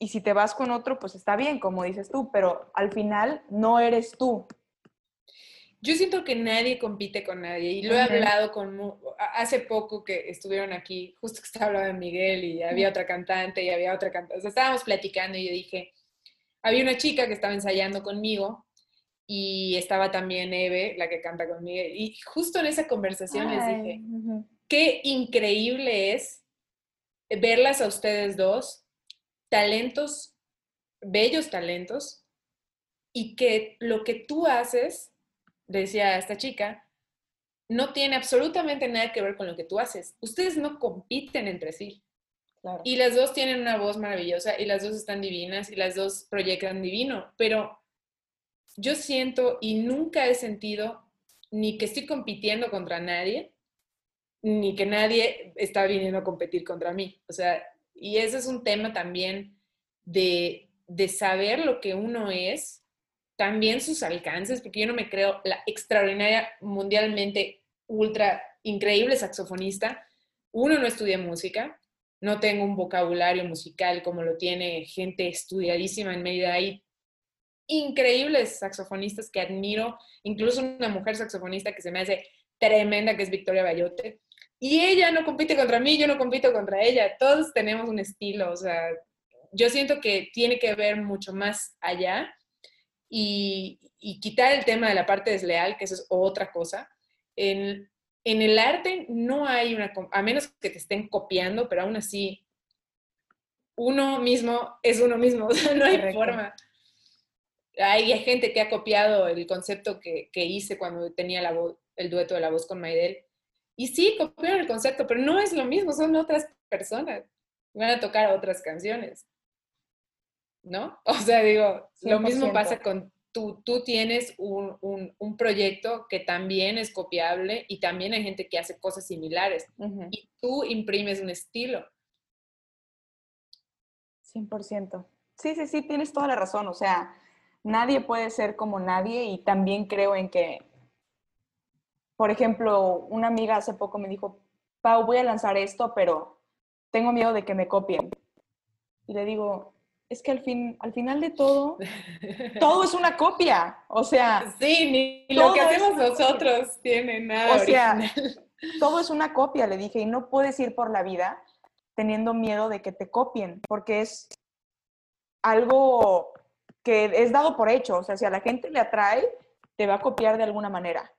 S3: Y si te vas con otro, pues está bien, como dices tú, pero al final no eres tú.
S1: Yo siento que nadie compite con nadie y lo he hablado con, hace poco que estuvieron aquí, justo que estaba hablando de Miguel y había otra cantante y había otra cantante, o sea, estábamos platicando y yo dije, había una chica que estaba ensayando conmigo y estaba también Eve, la que canta conmigo, y justo en esa conversación les dije, qué increíble es verlas a ustedes dos, talentos, bellos talentos, y que lo que tú haces decía esta chica, no tiene absolutamente nada que ver con lo que tú haces. Ustedes no compiten entre sí. Y las dos tienen una voz maravillosa y las dos están divinas y las dos proyectan divino, pero yo siento y nunca he sentido ni que estoy compitiendo contra nadie, ni que nadie está viniendo a competir contra mí. O sea, y ese es un tema también de, de saber lo que uno es también sus alcances, porque yo no me creo la extraordinaria, mundialmente ultra increíble saxofonista. Uno, no estudia música, no tengo un vocabulario musical como lo tiene gente estudiadísima en Mérida. Hay increíbles saxofonistas que admiro, incluso una mujer saxofonista que se me hace tremenda, que es Victoria Bayote. Y ella no compite contra mí, yo no compito contra ella. Todos tenemos un estilo, o sea, yo siento que tiene que ver mucho más allá y, quitar el tema de la parte desleal, que eso es otra cosa. En, en el arte no hay una, a menos que te estén copiando, pero aún así, uno mismo es uno mismo, o sea, no hay forma. Hay, gente que ha copiado el concepto que, que hice cuando tenía la el dueto de la voz con Maidel. Y sí, copiaron el concepto, pero no es lo mismo, son otras personas. Van a tocar otras canciones. ¿No? O sea, digo, lo mismo pasa con tú, tú tienes un, un, proyecto que también es copiable y también hay gente que hace cosas similares y tú imprimes un estilo.
S3: 100%. Sí, sí, sí, tienes toda la razón. O sea, nadie puede ser como nadie y también creo en que, por ejemplo, una amiga hace poco me dijo, Pau, voy a lanzar esto, pero tengo miedo de que me copien. Y le digo, es que al, fin, al final de todo, todo es una copia. O sea.
S1: Sí, ni lo que hacemos nosotros tiene nada. O sea,
S3: todo es una copia, le dije, y no puedes ir por la vida teniendo miedo de que te copien, porque es algo que es dado por hecho. O sea, si a la gente le atrae, te va a copiar de alguna manera.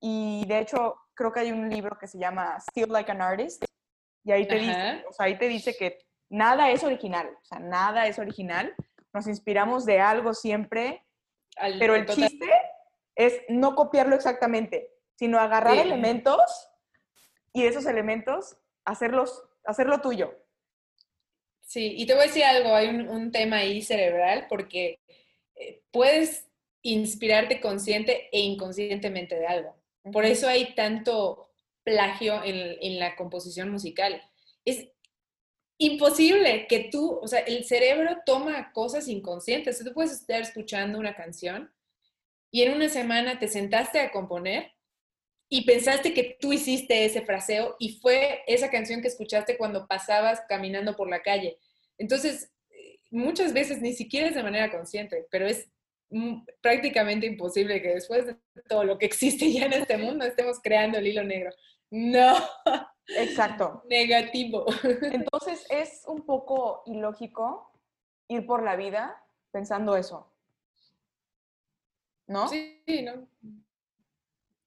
S3: Y de hecho, creo que hay un libro que se llama Still Like an Artist, y ahí te, dice, o sea, ahí te dice que nada es original, o sea, nada es original. Nos inspiramos de algo siempre, pero el chiste es no copiarlo exactamente, sino agarrar elementos y esos elementos hacerlos, hacerlo tuyo.
S1: Sí, y te voy a decir algo, hay un, tema ahí cerebral porque eh, puedes inspirarte consciente e inconscientemente de algo. Por eso hay tanto plagio en, en la composición musical. Es imposible que tú, o sea, el cerebro toma cosas inconscientes. Tú puedes estar escuchando una canción y en una semana te sentaste a componer y pensaste que tú hiciste ese fraseo y fue esa canción que escuchaste cuando pasabas caminando por la calle. Entonces, muchas veces ni siquiera es de manera consciente, pero es prácticamente imposible que después de todo lo que existe ya en este mundo estemos creando el hilo negro. No.
S3: Exacto.
S1: Negativo.
S3: Entonces es un poco ilógico ir por la vida pensando eso. ¿No?
S1: Sí, no.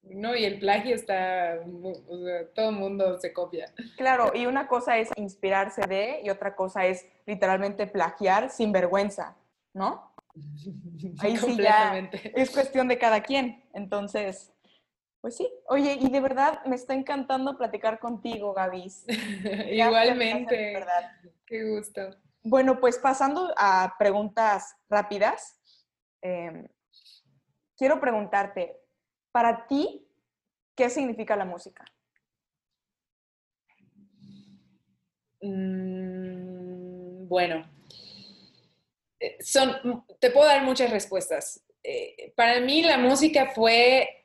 S1: No, y el plagio está, o sea, todo el mundo se copia.
S3: Claro, y una cosa es inspirarse de y otra cosa es literalmente plagiar sin vergüenza, ¿no? Ahí sí ya es cuestión de cada quien. Entonces, pues sí, oye, y de verdad me está encantando platicar contigo, Gaby.
S1: Igualmente. verdad. Qué gusto.
S3: Bueno, pues pasando a preguntas rápidas, em, quiero preguntarte, para ti, ¿qué significa la música?
S1: Mm, bueno, eh, son, te puedo dar muchas respuestas. Eh, para mí la música fue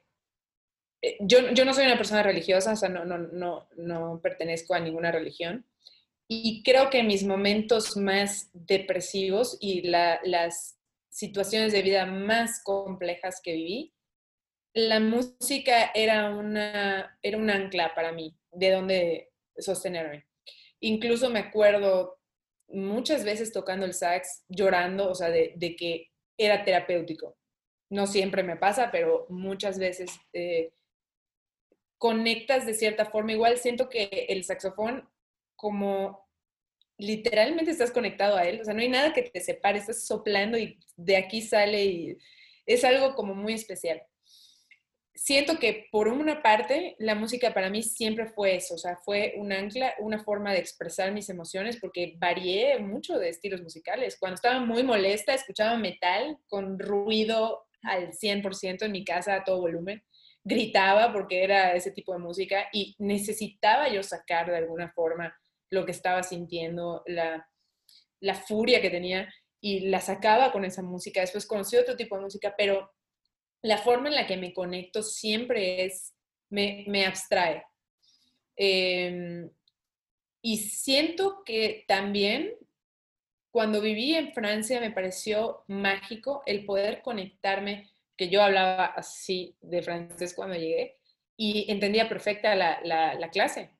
S1: yo, yo, no soy una persona religiosa, o sea, no, no, no, no pertenezco a ninguna religión. Y creo que mis momentos más depresivos y las situaciones de vida más complejas que viví, la música era, una, era un ancla para mí, de donde sostenerme. Incluso me acuerdo muchas veces tocando el sax, llorando, o sea, de, que era terapéutico. No siempre me pasa, pero muchas veces eh, conectas de cierta forma. Igual siento que el saxofón, como literalmente estás conectado a él, o sea, no hay nada que te separe, estás soplando y de aquí sale y es algo como muy especial siento que por una parte la música para mí siempre fue eso, o sea, fue un ancla, una forma de expresar mis emociones porque varié mucho de estilos musicales. Cuando estaba muy molesta escuchaba metal con ruido al 100% en mi casa a todo volumen, gritaba porque era ese tipo de música y necesitaba yo sacar de alguna forma lo que estaba sintiendo, la, la furia que tenía y la sacaba con esa música. Después conocí otro tipo de música, pero la forma en la que me conecto siempre es, me, abstrae. Em, y siento que también cuando viví en Francia me pareció mágico el poder conectarme, que yo hablaba así de francés cuando llegué, y entendía perfecta la, la, clase,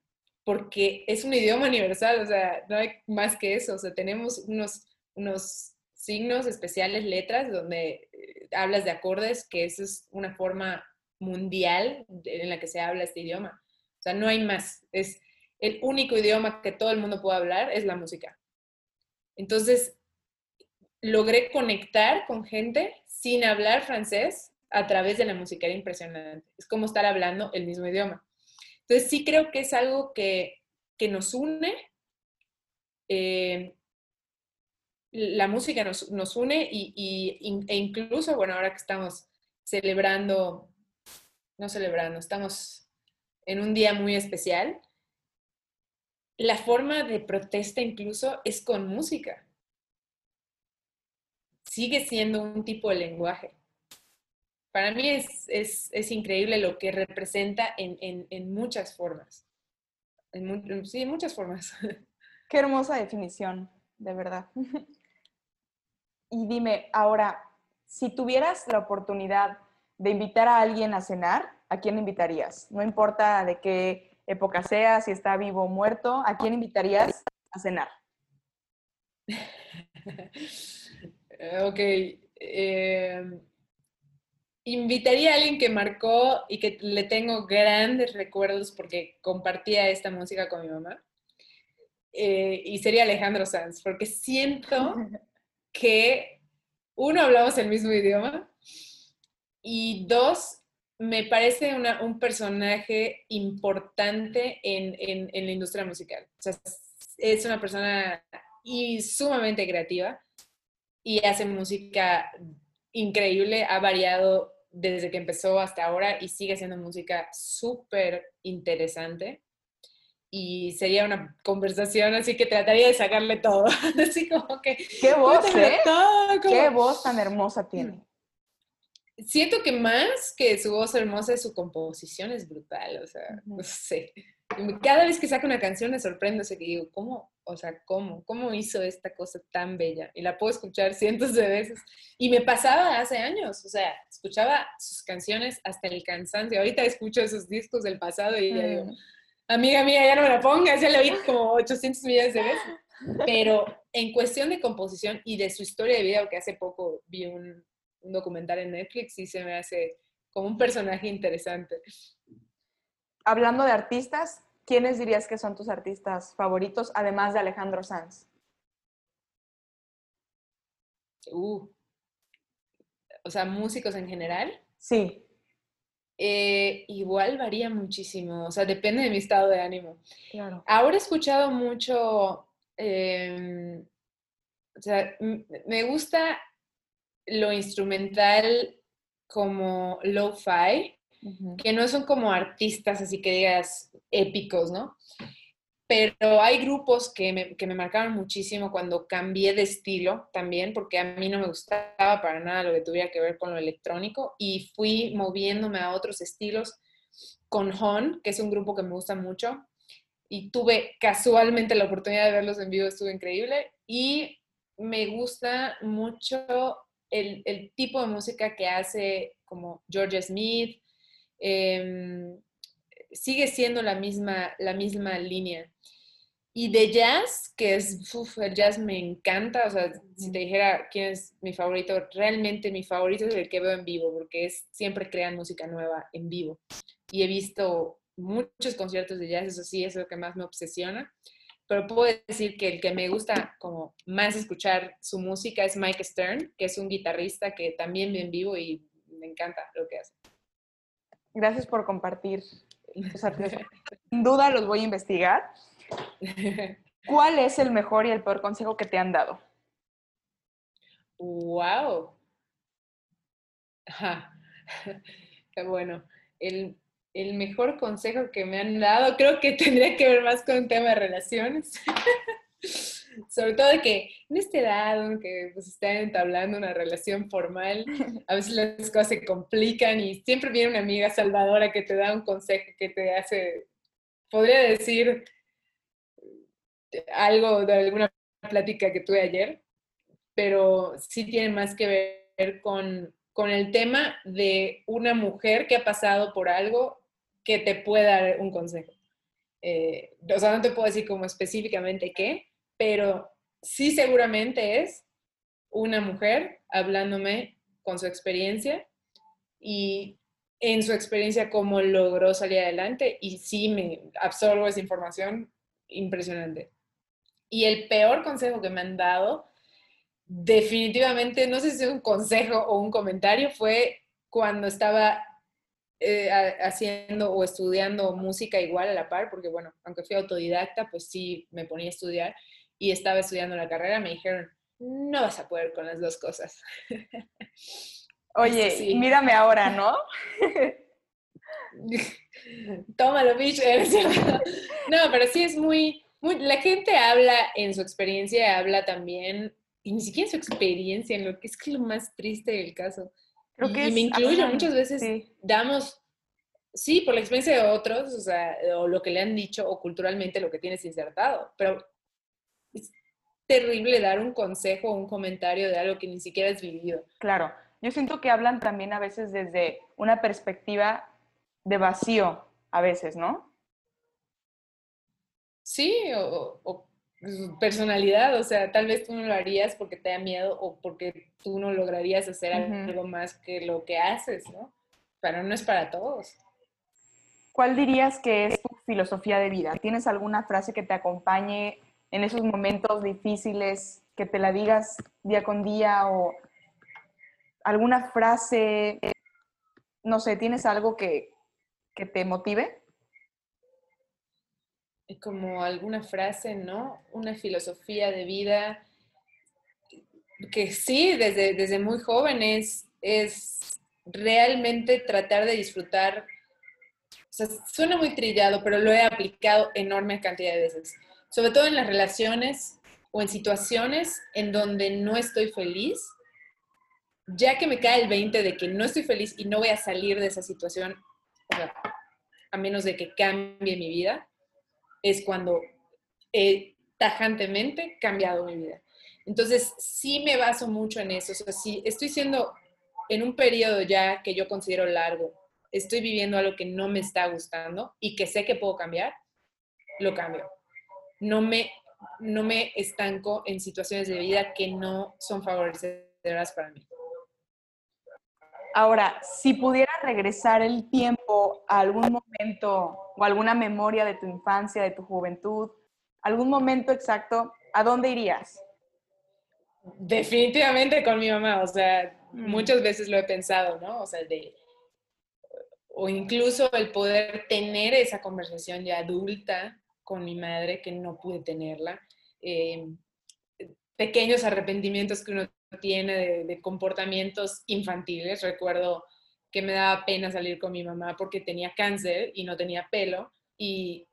S1: porque es un idioma universal, o sea, no hay más que eso, o sea, tenemos unos, unos signos especiales, letras, donde eh, hablas de acordes, que eso es una forma mundial en la que se habla este idioma. O sea, no hay más. Es el único idioma que todo el mundo puede hablar, es la música. Entonces, logré conectar con gente sin hablar francés a través de la música. Era impresionante. Es como estar hablando el mismo idioma. Entonces, sí creo que es algo que, que nos une. Eh, la música nos, nos une y, e incluso, bueno, ahora que estamos celebrando, no celebrando, estamos en un día muy especial, la forma de protesta incluso es con música. Sigue siendo un tipo de lenguaje. Para mí es, es, increíble lo que representa en, en, muchas formas. En, sí, en muchas formas.
S3: Qué hermosa definición, de verdad. Y dime, ahora, si tuvieras la oportunidad de invitar a alguien a cenar, ¿a quién invitarías? No importa de qué época sea, si está vivo o muerto, ¿a quién invitarías a cenar?
S1: ok. Em, invitaría a alguien que marcó y que le tengo grandes recuerdos porque compartía esta música con mi mamá. Eh, y sería Alejandro Sanz, porque siento que, uno, hablamos el mismo idioma y dos, me parece un personaje importante en, la industria musical. O sea, es una persona y sumamente creativa y hace música increíble, ha variado desde que empezó hasta ahora y sigue haciendo música súper interesante y sería una conversación así que trataría de sacarle todo. así como que...
S3: ¿Qué voz, eh? ¿Qué voz tan hermosa tiene?
S1: Siento que más que su voz hermosa, su composición es brutal, o sea, no sé. Cada vez que saca una canción me sorprendo, o sea, que digo, ¿cómo? O sea, ¿cómo? ¿Cómo hizo esta cosa tan bella? Y la puedo escuchar cientos de veces. Y me pasaba hace años, o sea, escuchaba sus canciones hasta el cansancio. Ahorita escucho esos discos del pasado y ya digo, amiga mía, ya no me la pongas, ya la vi como 800 millones de veces. Pero en cuestión de composición y de su historia de vida, porque hace poco vi un, documental en Netflix y se me hace como un personaje interesante.
S3: Hablando de artistas, ¿quiénes dirías que son tus artistas favoritos, además de Alejandro Sanz?
S1: Uh, o sea, músicos en general.
S3: Sí.
S1: Eh, igual varía muchísimo, o sea, depende de mi estado de ánimo. Ahora he escuchado mucho, em, o sea, me gusta lo instrumental como lo-fi, que no son como artistas así que digas épicos, ¿no? pero hay grupos que me, que me, marcaron muchísimo cuando cambié de estilo también, porque a mí no me gustaba para nada lo que tuviera que ver con lo electrónico y fui moviéndome a otros estilos con Hon, que es un grupo que me gusta mucho, y tuve casualmente la oportunidad de verlos en vivo, estuvo increíble, y me gusta mucho el, el tipo de música que hace como George Smith, em, sigue siendo la misma, la misma línea. Y de jazz, que es, uf, el jazz me encanta, o sea, si te dijera quién es mi favorito, realmente mi favorito es el que veo en vivo, porque es, siempre crean música nueva en vivo. Y he visto muchos conciertos de jazz, eso sí, es lo que más me obsesiona. Pero puedo decir que el que me gusta como más escuchar su música es Mike Stern, que es un guitarrista que también ve en vivo y me encanta lo que hace.
S3: Gracias por compartir. sin duda los voy a investigar. ¿Cuál es el mejor y el peor consejo que te han dado?
S1: ¡Wow! Bueno. El, el, mejor consejo que me han dado creo que tendría que ver más con un tema de relaciones. Sobre todo de que en esta edad, que pues, están entablando una relación formal, a veces las cosas se complican y siempre viene una amiga salvadora que te da un consejo que te hace, podría decir, algo de alguna plática que tuve ayer, pero sí tiene más que ver con, con el tema de una mujer que ha pasado por algo que te puede dar un consejo. Eh, o sea, no te puedo decir como específicamente qué, pero sí seguramente es una mujer hablándome con su experiencia y en su experiencia cómo logró salir adelante y sí me absorbo esa información impresionante. Y el peor consejo que me han dado, definitivamente, no sé si es un consejo o un comentario, fue cuando estaba eh, haciendo o estudiando música igual a la par, porque bueno, aunque fui autodidacta, pues sí me ponía a estudiar y estaba estudiando la carrera, me dijeron, no vas a poder con las dos cosas.
S3: Oye, mírame ahora, ¿no?
S1: Tómalo, bitch. No, pero sí es muy, la gente habla en su experiencia, habla también, y ni siquiera en su experiencia, en lo que es que lo más triste del caso. Creo y, que me incluyo, muchas veces damos, sí, por la experiencia de otros, o sea, o lo que le han dicho, o culturalmente lo que tienes insertado, pero es terrible dar un consejo o un comentario de algo que ni siquiera has vivido.
S3: Claro, yo siento que hablan también a veces desde una perspectiva de vacío, a veces, ¿no?
S1: Sí, o, personalidad, o sea, tal vez tú no lo harías porque te da miedo o porque tú no lograrías hacer algo más que lo que haces, ¿no? Pero no es para todos.
S3: ¿Cuál dirías que es tu filosofía de vida? ¿Tienes alguna frase que te acompañe en esos momentos difíciles, que te la digas día con día o alguna frase, no sé, ¿tienes algo que, que te motive?
S1: como alguna frase, ¿no? Una filosofía de vida que sí, desde, desde muy joven es, realmente tratar de disfrutar. O sea, suena muy trillado, pero lo he aplicado enorme cantidad de veces. Sobre todo en las relaciones o en situaciones en donde no estoy feliz, ya que me cae el 20 de que no estoy feliz y no voy a salir de esa situación, a menos de que cambie mi vida, es cuando he tajantemente cambiado mi vida. Entonces, sí me baso mucho en eso. O sea, si estoy siendo en un periodo ya que yo considero largo, estoy viviendo algo que no me está gustando y que sé que puedo cambiar, lo cambio. No me, no me estanco en situaciones de vida que no son favorecedoras para mí.
S3: Ahora, si pudiera regresar el tiempo a algún momento o alguna memoria de tu infancia, de tu juventud, algún momento exacto, ¿a dónde irías?
S1: Definitivamente con mi mamá, o sea, mm. muchas veces lo he pensado, ¿no? O sea, de, o incluso el poder tener esa conversación ya adulta con mi madre, que no pude tenerla. Eh, pequeños arrepentimientos que uno tiene de, comportamientos infantiles. Recuerdo que me daba pena salir con mi mamá porque tenía cáncer y no tenía pelo. Y,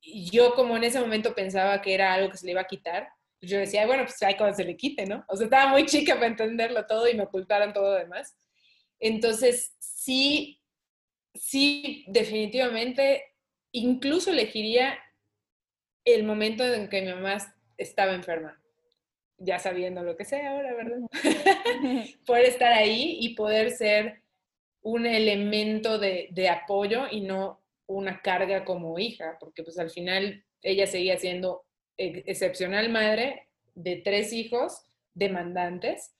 S1: yo como en ese momento pensaba que era algo que se le iba a quitar, yo decía, bueno, pues hay cuando se le quite, ¿no? O sea, estaba muy chica para entenderlo todo y me ocultaron todo lo demás. Entonces, sí, sí, definitivamente, incluso elegiría el momento en que mi mamá estaba enferma ya sabiendo lo que sé ahora, ¿verdad? poder estar ahí y poder ser un elemento de, de apoyo y no una carga como hija, porque pues al final ella seguía siendo excepcional madre de tres hijos demandantes,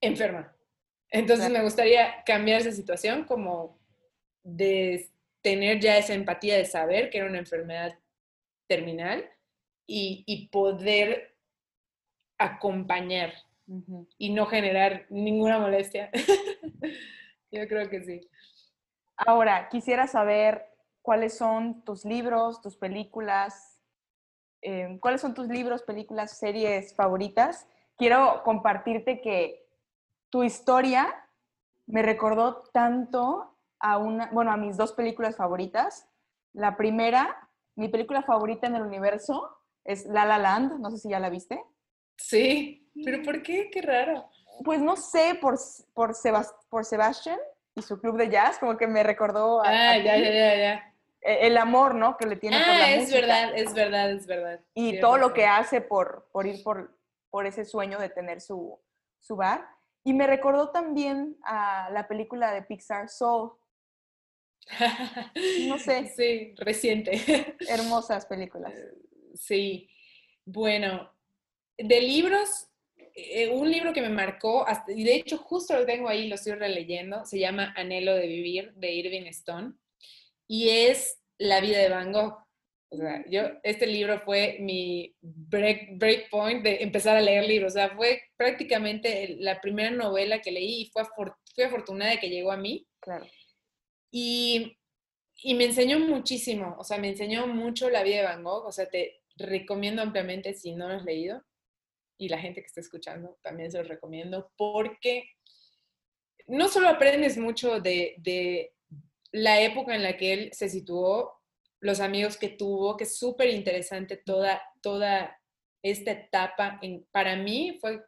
S1: enferma. Entonces me gustaría cambiar esa situación como de tener ya esa empatía de saber que era una enfermedad terminal y, poder acompañar y no generar ninguna molestia. Yo creo que sí.
S3: Ahora, quisiera saber cuáles son tus libros, tus películas, em, cuáles son tus libros, películas, series favoritas. Quiero compartirte que tu historia me recordó tanto a una, bueno, a mis dos películas favoritas. La primera, mi película favorita en el universo es La La Land, no sé si ya la viste.
S1: Sí, pero ¿por qué? Qué raro.
S3: Pues no sé, por, por, por Sebastian y su club de jazz, como que me recordó
S1: a, ah, ya, ya, ya, ya.
S3: E, el amor, ¿no? Que le tiene
S1: ah, por la es verdad, es verdad, es verdad.
S3: Y todo lo que hace por, por ir por, por ese sueño de tener su, su bar. Y me recordó también a la película de Pixar Soul. No sé.
S1: Sí, reciente.
S3: Hermosas películas.
S1: Eh, sí. Bueno, de libros, eh, un libro que me marcó, y de hecho justo lo tengo ahí, lo estoy releyendo, se llama Anhelo de Vivir, de Irving Stone, y es La vida de Van Gogh. O sea, yo, este libro fue mi break, break point de empezar a leer libros. O sea, fue prácticamente la primera novela que leí y fue, fui afortunada de que llegó a mí.
S3: Claro.
S1: Y, y, me enseñó muchísimo, o sea, me enseñó mucho la vida de Van Gogh. O sea, te recomiendo ampliamente si no lo has leído. Y la gente que está escuchando también se lo recomiendo porque no solo aprendes mucho de, de la época en la que él se situó, los amigos que tuvo, que es súper interesante toda, toda esta etapa. En, para mí fue,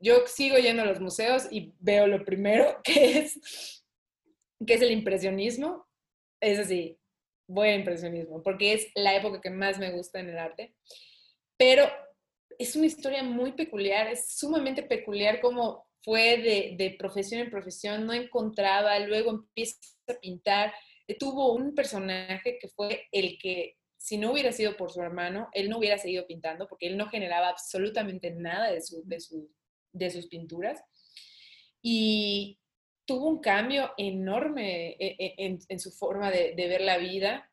S1: yo sigo yendo a los museos y veo lo primero que es, que es el impresionismo. Es así, voy al impresionismo, porque es la época que más me gusta en el arte. Pero es una historia muy peculiar, es sumamente peculiar como fue de, de profesión en profesión, no encontraba, luego empieza a pintar, tuvo un personaje que fue el que, si no hubiera sido por su hermano, él no hubiera seguido pintando porque él no generaba absolutamente nada de, de, sus pinturas. Y tuvo un cambio enorme e, e, en, su forma de, ver la vida.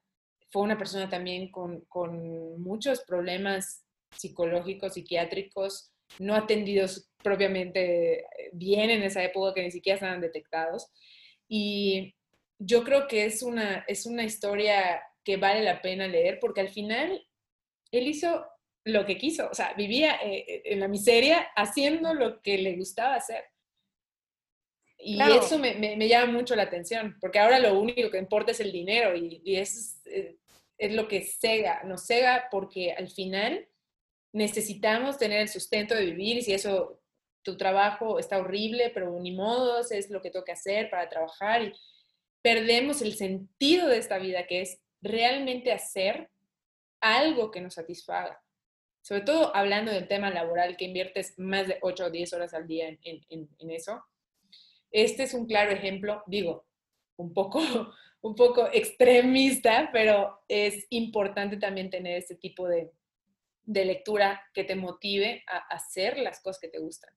S1: Fue una persona también con, con muchos problemas psicológicos, psiquiátricos, no atendidos propiamente bien en esa época que ni siquiera estaban detectados. Y yo creo que es una, es una historia que vale la pena leer porque al final él hizo lo que quiso, o sea, vivía eh, eh, en la miseria haciendo lo que le gustaba hacer. Y eso me, me, llama mucho la atención, porque ahora lo único que importa es el dinero y, y eso es, eh, es, lo que cega, nos cega porque al final necesitamos tener el sustento de vivir y si eso, tu trabajo está horrible, pero ni modo, es lo que tengo que hacer para trabajar y, perdemos el sentido de esta vida, que es realmente hacer algo que nos satisfaga. Sobre todo hablando del tema laboral, que inviertes más de 8 o 10 horas al día en, eso. Este es un claro ejemplo, digo, un poco, un poco extremista, pero es importante también tener este tipo de, lectura que te motive a hacer las cosas que te gustan.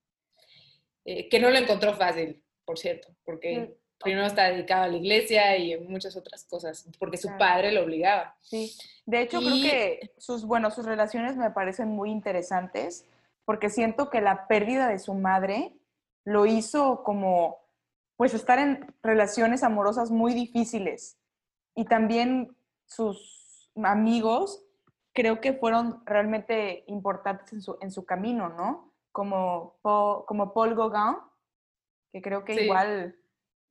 S1: Eh, que no lo encontró fácil, por cierto, porque mm primero está dedicado a la iglesia y muchas otras cosas, porque su padre lo obligaba.
S3: Sí, de hecho creo que sus, bueno, sus relaciones me parecen muy interesantes, porque siento que la pérdida de su madre lo hizo como, pues, estar en relaciones amorosas muy difíciles. Y también sus amigos creo que fueron realmente importantes en su, en su camino, ¿no? Como, como Paul Gauguin, que creo que igual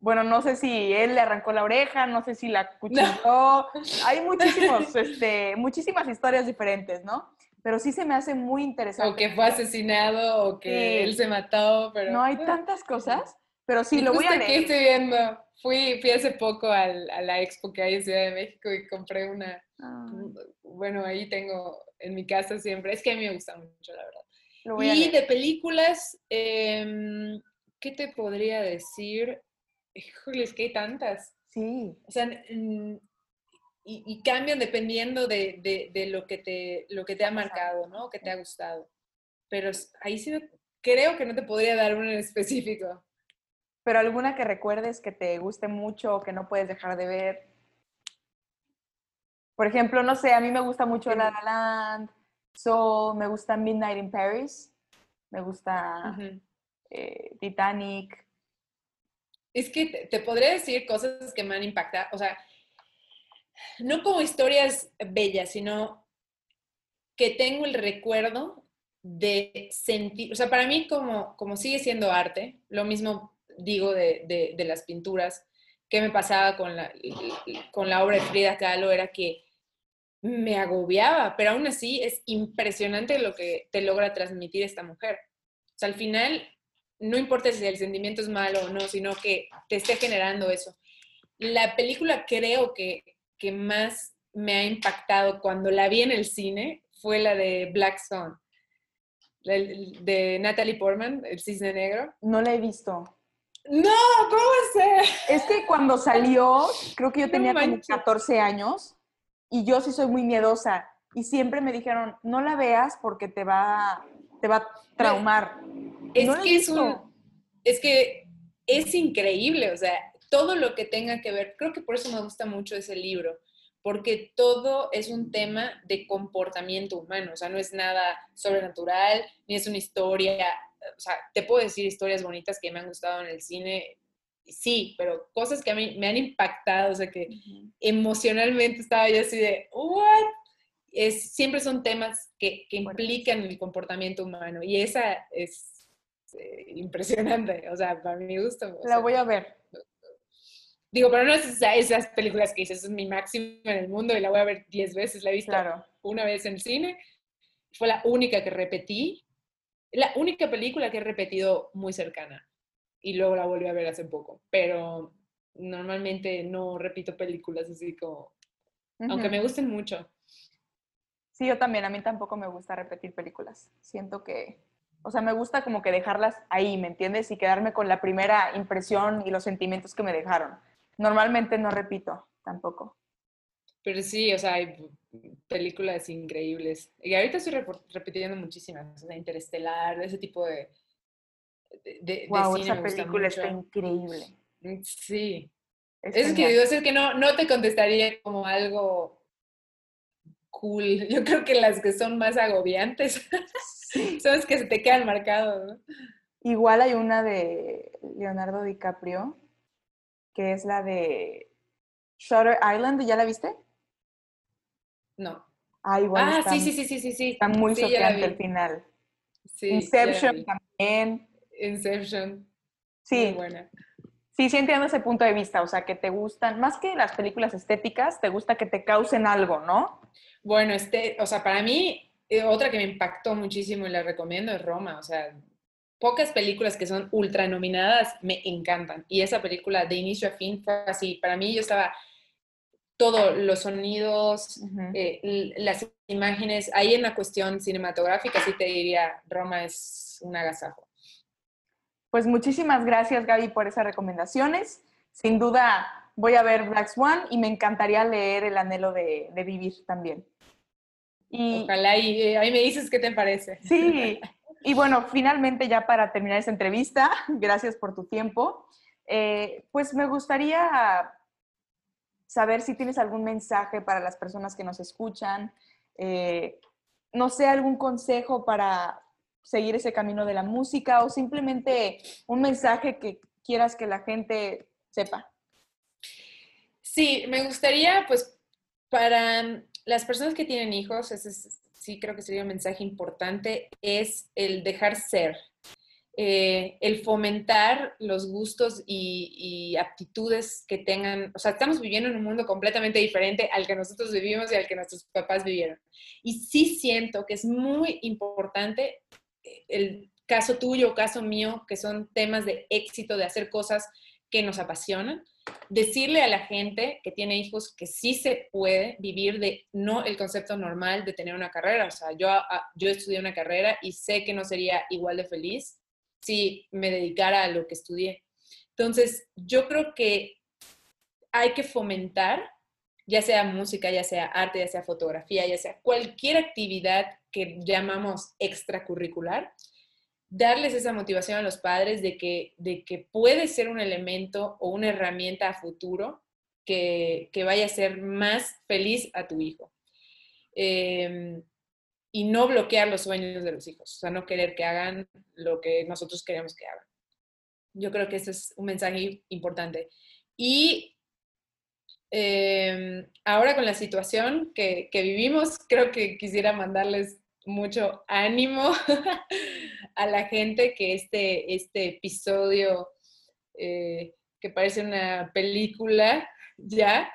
S3: bueno, no sé si él le arrancó la oreja, no sé si la cuchilló. Hay muchísimos, este, muchísimas historias diferentes, ¿no? Pero sí se me hace muy interesante.
S1: O que fue asesinado, o que él se mató, pero...
S3: No, hay tantas cosas, pero sí, lo voy a leer.
S1: aquí estoy viendo. Fui, fui hace poco al, a la expo que hay en Ciudad de México y compré una... Ah. Bueno, ahí tengo en mi casa siempre. Es que a mí me gusta mucho, la verdad. y de películas, em, ¿qué te podría decir? Híjole, es que hay tantas.
S3: Sí.
S1: O sea, y, y cambian dependiendo de, de, de, lo, que te, lo que te ha marcado, ¿no? Que te ha gustado. Pero ahí sí creo que no te podría dar uno en específico.
S3: Pero alguna que recuerdes que te guste mucho o que no puedes dejar de ver. Por ejemplo, no sé, a mí me gusta mucho La La Land, Soul, me gusta Midnight in Paris, me gusta eh, Titanic.
S1: Es que te, podría decir cosas que me han impactado, o sea, no como historias bellas, sino que tengo el recuerdo de sentir, o sea, para mí como, como sigue siendo arte, lo mismo digo de, de, las pinturas, que me pasaba con la, con la obra de Frida Kahlo era que me agobiaba, pero aún así es impresionante lo que te logra transmitir esta mujer. O sea, al final, no importa si el sentimiento es malo o no, sino que te esté generando eso. La película creo que, que más me ha impactado cuando la vi en el cine fue la de Black Swan, de Natalie Portman, El Cisne Negro.
S3: No la he visto.
S1: No, ¿cómo es?
S3: Es que cuando salió, creo que yo tenía como 14 años y yo sí soy muy miedosa y siempre me dijeron, no la veas porque te va, te va a traumar.
S1: Es que es un, es que es increíble, o sea, todo lo que tenga que ver, creo que por eso me gusta mucho ese libro, porque todo es un tema de comportamiento humano, o sea, no es nada sobrenatural, ni es una historia o sea, te puedo decir historias bonitas que me han gustado en el cine, sí, pero cosas que a mí me han impactado, o sea, que emocionalmente estaba yo así de, ¿what? Es, siempre son temas que, que implican el comportamiento humano y esa es eh, impresionante, o sea, para mi gusto.
S3: La voy a ver.
S1: Digo, pero no es esas películas que dices, es mi máximo en el mundo y la voy a ver diez veces, la he visto una vez en el cine, fue la única que repetí la única película que he repetido muy cercana y luego la volví a ver hace poco, pero normalmente no repito películas así como, aunque me gusten mucho.
S3: Sí, yo también, a mí tampoco me gusta repetir películas. Siento que, o sea, me gusta como que dejarlas ahí, ¿me entiendes? Y quedarme con la primera impresión y los sentimientos que me dejaron. Normalmente no repito tampoco.
S1: Pero sí, o sea, hay películas increíbles. Y ahorita estoy repitiendo muchísimas, o sea, Interestelar, ese tipo de,
S3: de, wow, esa película está increíble.
S1: Mm, sí. Es, que digo, es que no, no te contestaría como algo cool. Yo creo que las que son más agobiantes son las que se te quedan marcados.
S3: Igual hay una de Leonardo DiCaprio, que es la de Shutter Island, ¿ya la viste?
S1: No.
S3: Ah, igual.
S1: Ah, sí, sí, sí, sí, sí, sí.
S3: Está muy sí, el final. Sí, Inception también.
S1: Inception.
S3: Sí.
S1: Muy buena.
S3: Sí, sí entiendo ese punto de vista, o sea, que te gustan, más que las películas estéticas, te gusta que te causen algo, ¿no?
S1: Bueno, este, o sea, para mí, eh, otra que me impactó muchísimo y la recomiendo es Roma, o sea, pocas películas que son ultra nominadas me encantan. Y esa película de inicio a fin fue así, para mí yo estaba todos los sonidos, eh, las imágenes. Ahí en la cuestión cinematográfica sí te diría, Roma es un agasajo.
S3: Pues muchísimas gracias Gaby por esas recomendaciones. Sin duda voy a ver Black Swan y me encantaría leer El anhelo de, vivir también.
S1: Y, Ojalá y eh, ahí me dices qué te parece.
S3: Sí, y bueno, finalmente ya para terminar esta entrevista, gracias por tu tiempo, eh, pues me gustaría saber si tienes algún mensaje para las personas que nos escuchan, eh, no sé, algún consejo para seguir ese camino de la música o simplemente un mensaje que quieras que la gente sepa.
S1: Sí, me gustaría, pues, para las personas que tienen hijos, ese sí creo que sería un mensaje importante, es el dejar ser, eh, el fomentar los gustos y, aptitudes que tengan, o sea, estamos viviendo en un mundo completamente diferente al que nosotros vivimos y al que nuestros papás vivieron. Y sí siento que es muy importante eh, el caso tuyo, caso mío, que son temas de éxito, de hacer cosas que nos apasionan, decirle a la gente que tiene hijos que sí se puede vivir de no el concepto normal de tener una carrera. O sea, yo, ah, yo estudié una carrera y sé que no sería igual de feliz si me dedicara a lo que estudié. Entonces, yo creo que hay que fomentar, ya sea música, ya sea arte, ya sea fotografía, ya sea cualquier actividad que llamamos extracurricular, darles esa motivación a los padres de que, de que puede ser un elemento o una herramienta a futuro que, vaya a ser más feliz a tu hijo. Em, y no bloquear los sueños de los hijos, o sea, no querer que hagan lo que nosotros queremos que hagan. Yo creo que ese es un mensaje importante. Y em, ahora con la situación que, vivimos, creo que quisiera mandarles mucho ánimo a la gente que este, este episodio eh, que parece una película ya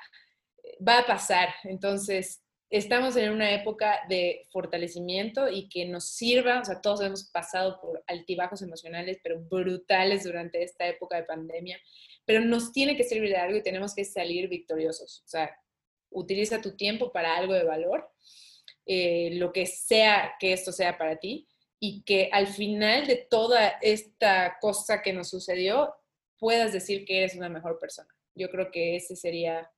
S1: va a pasar. Entonces, estamos en una época de fortalecimiento y que nos sirva, o sea, todos hemos pasado por altibajos emocionales, pero brutales durante esta época de pandemia, pero nos tiene que servir de algo y tenemos que salir victoriosos. O sea, utiliza tu tiempo para algo de valor, eh, lo que sea que esto sea para ti, y que al final de toda esta cosa que nos sucedió, puedas decir que eres una mejor persona. Yo creo que ese sería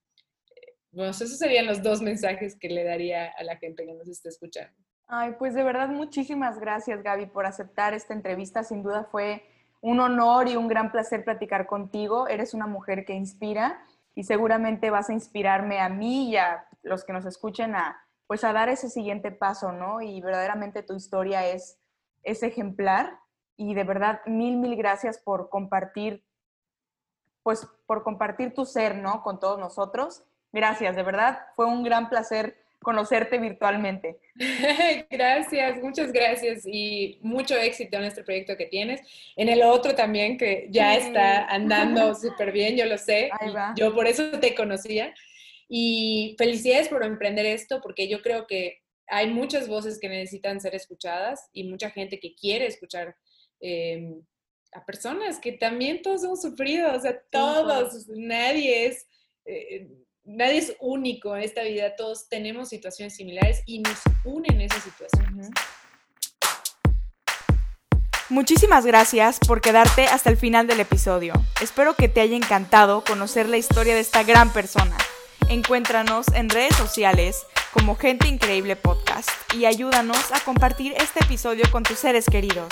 S1: bueno, esos serían los dos mensajes que le daría a la gente que nos está escuchando.
S3: Ay, pues de verdad muchísimas gracias Gaby por aceptar esta entrevista. Sin duda fue un honor y un gran placer platicar contigo. Eres una mujer que inspira y seguramente vas a inspirarme a mí y a los que nos escuchen a pues a dar ese siguiente paso, ¿no? Y verdaderamente tu historia es, es ejemplar y de verdad mil, mil gracias por compartir, pues por compartir tu ser, ¿no? Con todos nosotros Gracias, de verdad, fue un gran placer conocerte virtualmente.
S1: gracias, muchas gracias y mucho éxito en este proyecto que tienes. En el otro también que ya está andando súper bien, yo lo sé. Yo por eso te conocía. Y felicidades por emprender esto, porque yo creo que hay muchas voces que necesitan ser escuchadas y mucha gente que quiere escuchar em, a personas que también todos hemos sufrido, o sea, todos, nadie es... Eh, nadie es único en esta vida, todos tenemos situaciones similares y nos unen esas situaciones.
S2: Muchísimas gracias por quedarte hasta el final del episodio. Espero que te haya encantado conocer la historia de esta gran persona. Encuéntranos en redes sociales como Gente Increíble Podcast y ayúdanos a compartir este episodio con tus seres queridos.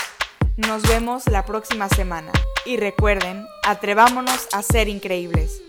S2: Nos vemos la próxima semana y recuerden, atrevámonos a ser increíbles.